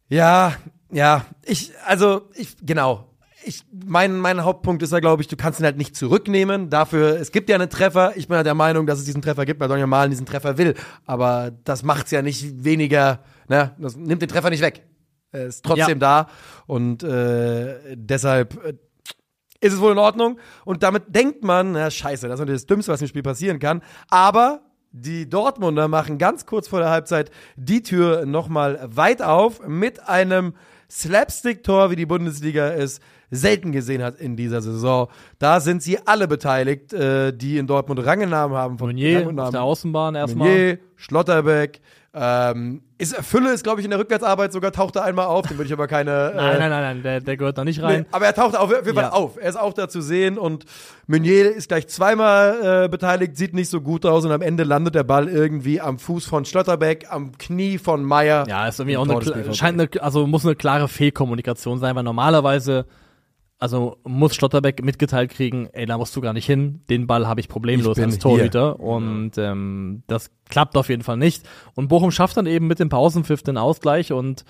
Ja, ja, ich, also, ich, genau. Ich, mein, mein Hauptpunkt ist ja, glaube ich, du kannst ihn halt nicht zurücknehmen. Dafür, es gibt ja einen Treffer. Ich bin ja der Meinung, dass es diesen Treffer gibt, weil Donny Malen diesen Treffer will. Aber das macht's ja nicht weniger, ne, das nimmt den Treffer nicht weg. Er ist trotzdem da. Und äh, deshalb äh, ist es wohl in Ordnung. Und damit denkt man, na scheiße, das ist natürlich das Dümmste, was im Spiel passieren kann. Aber die Dortmunder machen ganz kurz vor der Halbzeit die Tür nochmal weit auf mit einem Slapstick-Tor, wie die Bundesliga es selten gesehen hat in dieser Saison. Da sind sie alle beteiligt, äh, die in Dortmund Rangenamen haben. Von Meunier und auf der Außenbahn erstmal. Meunier, Schlotterbeck, ähm, ist Fülle ist, glaube ich, in der Rückwärtsarbeit sogar, taucht er einmal auf, den würde ich aber keine. Nein, äh, nein, nein, nein, der, der gehört da nicht Nee, rein. aber er taucht auf jeden Fall Ja. auf. Er ist auch da zu sehen und Meunier ist gleich zweimal äh, beteiligt, sieht nicht so gut aus und am Ende landet der Ball irgendwie am Fuß von Schlotterbeck, am Knie von Meier. Ja, ist irgendwie auch eine, scheint eine, also muss eine klare Fehlkommunikation sein, weil normalerweise, also muss Schlotterbeck mitgeteilt kriegen, ey, da musst du gar nicht hin, den Ball habe ich problemlos Ich als Torhüter und ähm, das klappt auf jeden Fall nicht. Und Bochum schafft dann eben mit dem Pausenpfiff den Ausgleich und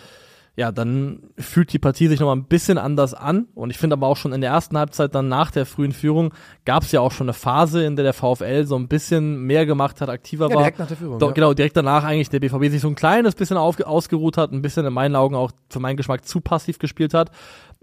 ja, dann fühlt die Partie sich nochmal ein bisschen anders an. Und ich finde aber auch schon in der ersten Halbzeit, dann nach der frühen Führung, gab es ja auch schon eine Phase, in der der VfL so ein bisschen mehr gemacht hat, aktiver Ja, war. direkt nach der Führung, Do, ja. Genau, direkt danach eigentlich der BVB sich so ein kleines bisschen ausgeruht hat, ein bisschen in meinen Augen auch für meinen Geschmack zu passiv gespielt hat.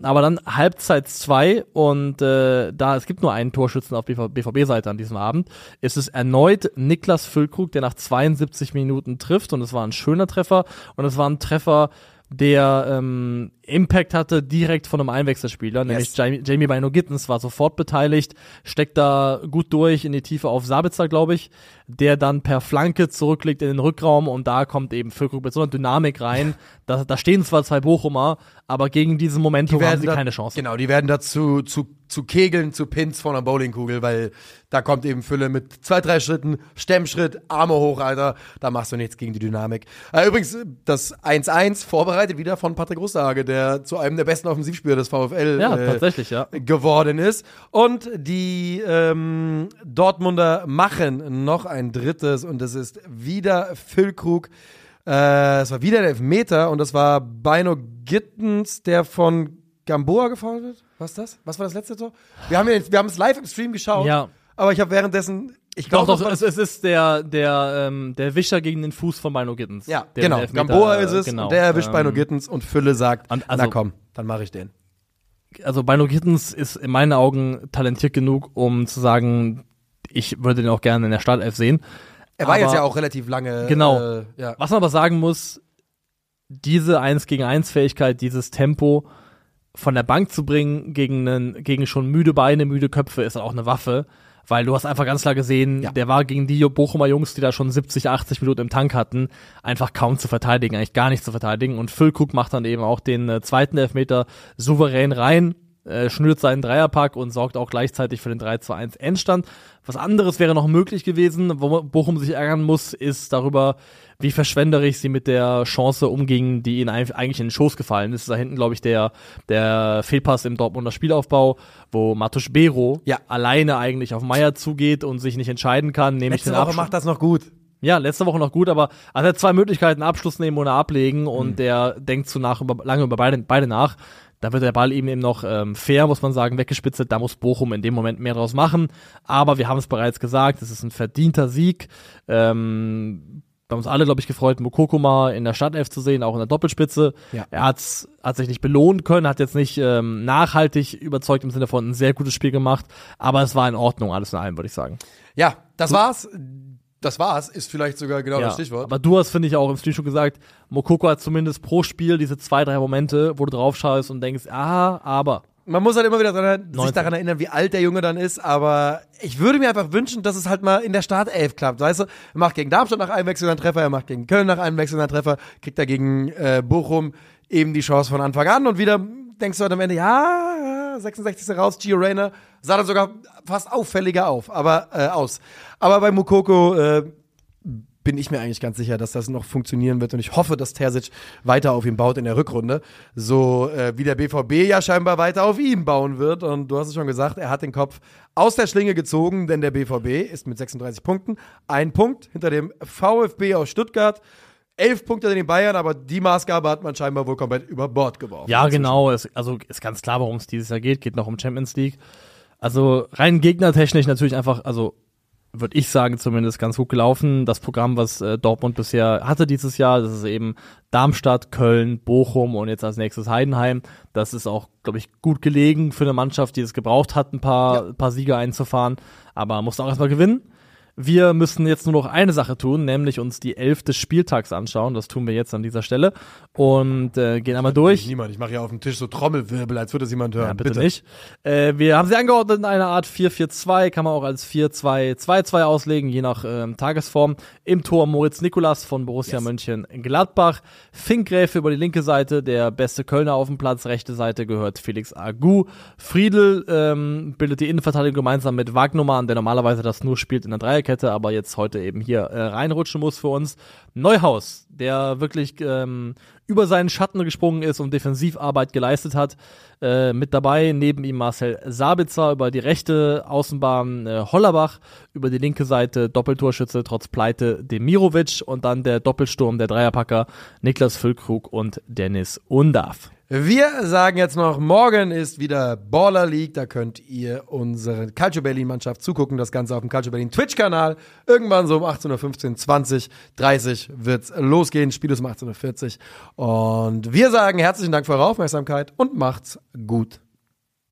Aber dann Halbzeit zwei und äh, da es gibt nur einen Torschützen auf BVB-Seite an diesem Abend, ist es erneut Niklas Füllkrug, der nach 72 Minuten trifft und es war ein schöner Treffer und es war ein Treffer, der ähm, Impact hatte direkt von einem Einwechselspieler, nämlich Jamie, Jamie Bino Gittens war sofort beteiligt, steckt da gut durch in die Tiefe auf Sabitzer, glaube ich, der dann per Flanke zurücklegt in den Rückraum und da kommt eben Füllkrug mit so einer Dynamik rein. Da, da stehen zwar zwei Bochumer, aber gegen diesen Momentum haben sie da, keine Chance. Genau, die werden dazu zu zu Kegeln, zu Pins von einer Bowlingkugel, weil da kommt eben Fülle mit zwei, drei Schritten, Stemmschritt, Arme hoch, Alter. Da machst du nichts gegen die Dynamik. Äh, übrigens, das 1-1 vorbereitet wieder von Patrick Russage, der zu einem der besten Offensivspieler des VfL Ja, äh, tatsächlich, ja. geworden ist. Und die ähm, Dortmunder machen noch ein drittes und das ist wieder Füllkrug. Äh, es war wieder der Elfmeter und das war Beino Gittens, der von Gamboa gefault wird. Was das? Was war das letzte Tor? Wir haben, ja- wir haben es live im Stream geschaut, Ja. aber ich habe währenddessen, ich Doch, glaube, doch, es, es ist der, der, ähm, der Wischer gegen den Fuß von Bino Gittens. ja, genau. Gamboa äh, ist es genau. und der erwischt Ähm, Beino Gittens und Fülle sagt, und also- na komm, dann mache ich den. also Bino Gittens ist in meinen Augen talentiert genug, um zu sagen, ich würde den auch gerne in der Startelf sehen. Er war Aber- jetzt ja auch relativ lange. Genau. Äh, ja. Was man aber sagen muss, diese 1 gegen 1 Fähigkeit, dieses Tempo von der Bank zu bringen gegen, einen, gegen schon müde Beine, müde Köpfe, ist auch eine Waffe. Weil du hast einfach ganz klar gesehen, Ja. der war gegen die Bochumer Jungs, die da schon 70, 80 Minuten im Tank hatten, einfach kaum zu verteidigen, eigentlich gar nicht zu verteidigen. Und Füllkrug macht dann eben auch den äh, zweiten Elfmeter souverän rein, äh, schnürt seinen Dreierpack und sorgt auch gleichzeitig für den 3-2-1 Endstand. Was anderes wäre noch möglich gewesen, wo Bochum sich ärgern muss, ist darüber, wie verschwenderisch sie mit der Chance umgingen, die ihnen eig- eigentlich in den Schoß gefallen ist. Da hinten, glaube ich, der, der Fehlpass im Dortmunder Spielaufbau, wo Matusz Bero Ja. alleine eigentlich auf Meier zugeht und sich nicht entscheiden kann, nämlich Letzte den Woche macht das noch gut. Ja, letzte Woche noch gut, aber also er hat zwei Möglichkeiten, Abschluss nehmen oder ablegen und Mhm. der denkt zu nach über, lange über beide, beide nach. Da wird der Ball eben eben noch ähm, fair, muss man sagen, weggespitzelt. Da muss Bochum in dem Moment mehr draus machen. Aber wir haben es bereits gesagt, es ist ein verdienter Sieg. Ähm, wir haben uns alle, glaube ich, gefreut, Mokoko mal in der Startelf zu sehen, auch in der Doppelspitze. Ja. Er hat's, hat sich nicht belohnen können, hat jetzt nicht ähm, nachhaltig überzeugt im Sinne von ein sehr gutes Spiel gemacht, aber es war in Ordnung, alles in allem, würde ich sagen. Ja, das war's. Das war's, ist vielleicht sogar genau das Stichwort. Aber du hast, finde ich, auch im Stream schon gesagt, Mokoko hat zumindest pro Spiel diese zwei, drei Momente, wo du drauf schaust und denkst, ah, aber. Man muss halt immer wieder daran, sich 19. daran erinnern, wie alt der Junge dann ist, aber ich würde mir einfach wünschen, dass es halt mal in der Startelf klappt. Weißt du, er macht gegen Darmstadt nach einem Wechsel einen Treffer, er macht gegen Köln nach einem Wechsel einen Treffer, kriegt er gegen äh, Bochum eben die Chance von Anfang an und wieder denkst du halt am Ende, ja, ja 66. raus, Gio Reyna sah dann sogar fast auffälliger auf, aber äh, aus. Aber bei Mukoko äh, bin ich mir eigentlich ganz sicher, dass das noch funktionieren wird und ich hoffe, dass Terzic weiter auf ihn baut in der Rückrunde, so äh, wie der BVB ja scheinbar weiter auf ihn bauen wird und du hast es schon gesagt, er hat den Kopf aus der Schlinge gezogen, denn der BVB ist mit 36 Punkten ein Punkt hinter dem VfB aus Stuttgart, elf Punkte hinter den Bayern, aber die Maßgabe hat man scheinbar wohl komplett über Bord geworfen. Ja, genau. Es, also ist ganz klar, worum es dieses Jahr geht. Geht noch um Champions League. Also rein gegnertechnisch natürlich einfach, also würde ich sagen, zumindest ganz gut gelaufen. Das Programm, was äh, Dortmund bisher hatte dieses Jahr, das ist eben Darmstadt, Köln, Bochum und jetzt als nächstes Heidenheim. Das ist auch, glaube ich, gut gelegen für eine Mannschaft, die es gebraucht hat, ein paar, Ja. paar Siege einzufahren. Aber musste auch erstmal gewinnen. Wir müssen jetzt nur noch eine Sache tun, nämlich uns die Elf des Spieltags anschauen. Das tun wir jetzt an dieser Stelle und äh, gehen einmal durch. Niemand, ich mache hier auf dem Tisch so Trommelwirbel, als würde es jemand hören. Ja, bitte, nicht. Äh, wir haben sie angeordnet in einer Art 4-4-2, kann man auch als 4-2-2-2 auslegen, je nach ähm, Tagesform. Im Tor Moritz Nikolas von Borussia Yes. Mönchengladbach. Finkgräfe über die linke Seite, der beste Kölner auf dem Platz. Rechte Seite gehört Felix Agu. Friedel ähm, bildet die Innenverteidigung gemeinsam mit Wagnumann, der normalerweise das nur spielt in der Dreierkette, aber jetzt heute eben hier äh, reinrutschen muss für uns. Neuhaus, der wirklich ähm, über seinen Schatten gesprungen ist und Defensivarbeit geleistet hat. Äh, mit dabei neben ihm Marcel Sabitzer über die rechte Außenbahn äh, Hollerbach, über die linke Seite Doppeltorschütze trotz Pleite Demirovic und dann der Doppelsturm der Dreierpacker Niklas Füllkrug und Dennis Undav. Wir sagen jetzt noch, morgen ist wieder Baller League. Da könnt ihr unsere Calcio Berlin Mannschaft zugucken. Das Ganze auf dem Calcio Berlin Twitch-Kanal. Irgendwann so um 18.15 Uhr, 20, 30 wird's losgehen. Spiel ist um 18.40 Uhr. Und wir sagen herzlichen Dank für eure Aufmerksamkeit und macht's gut.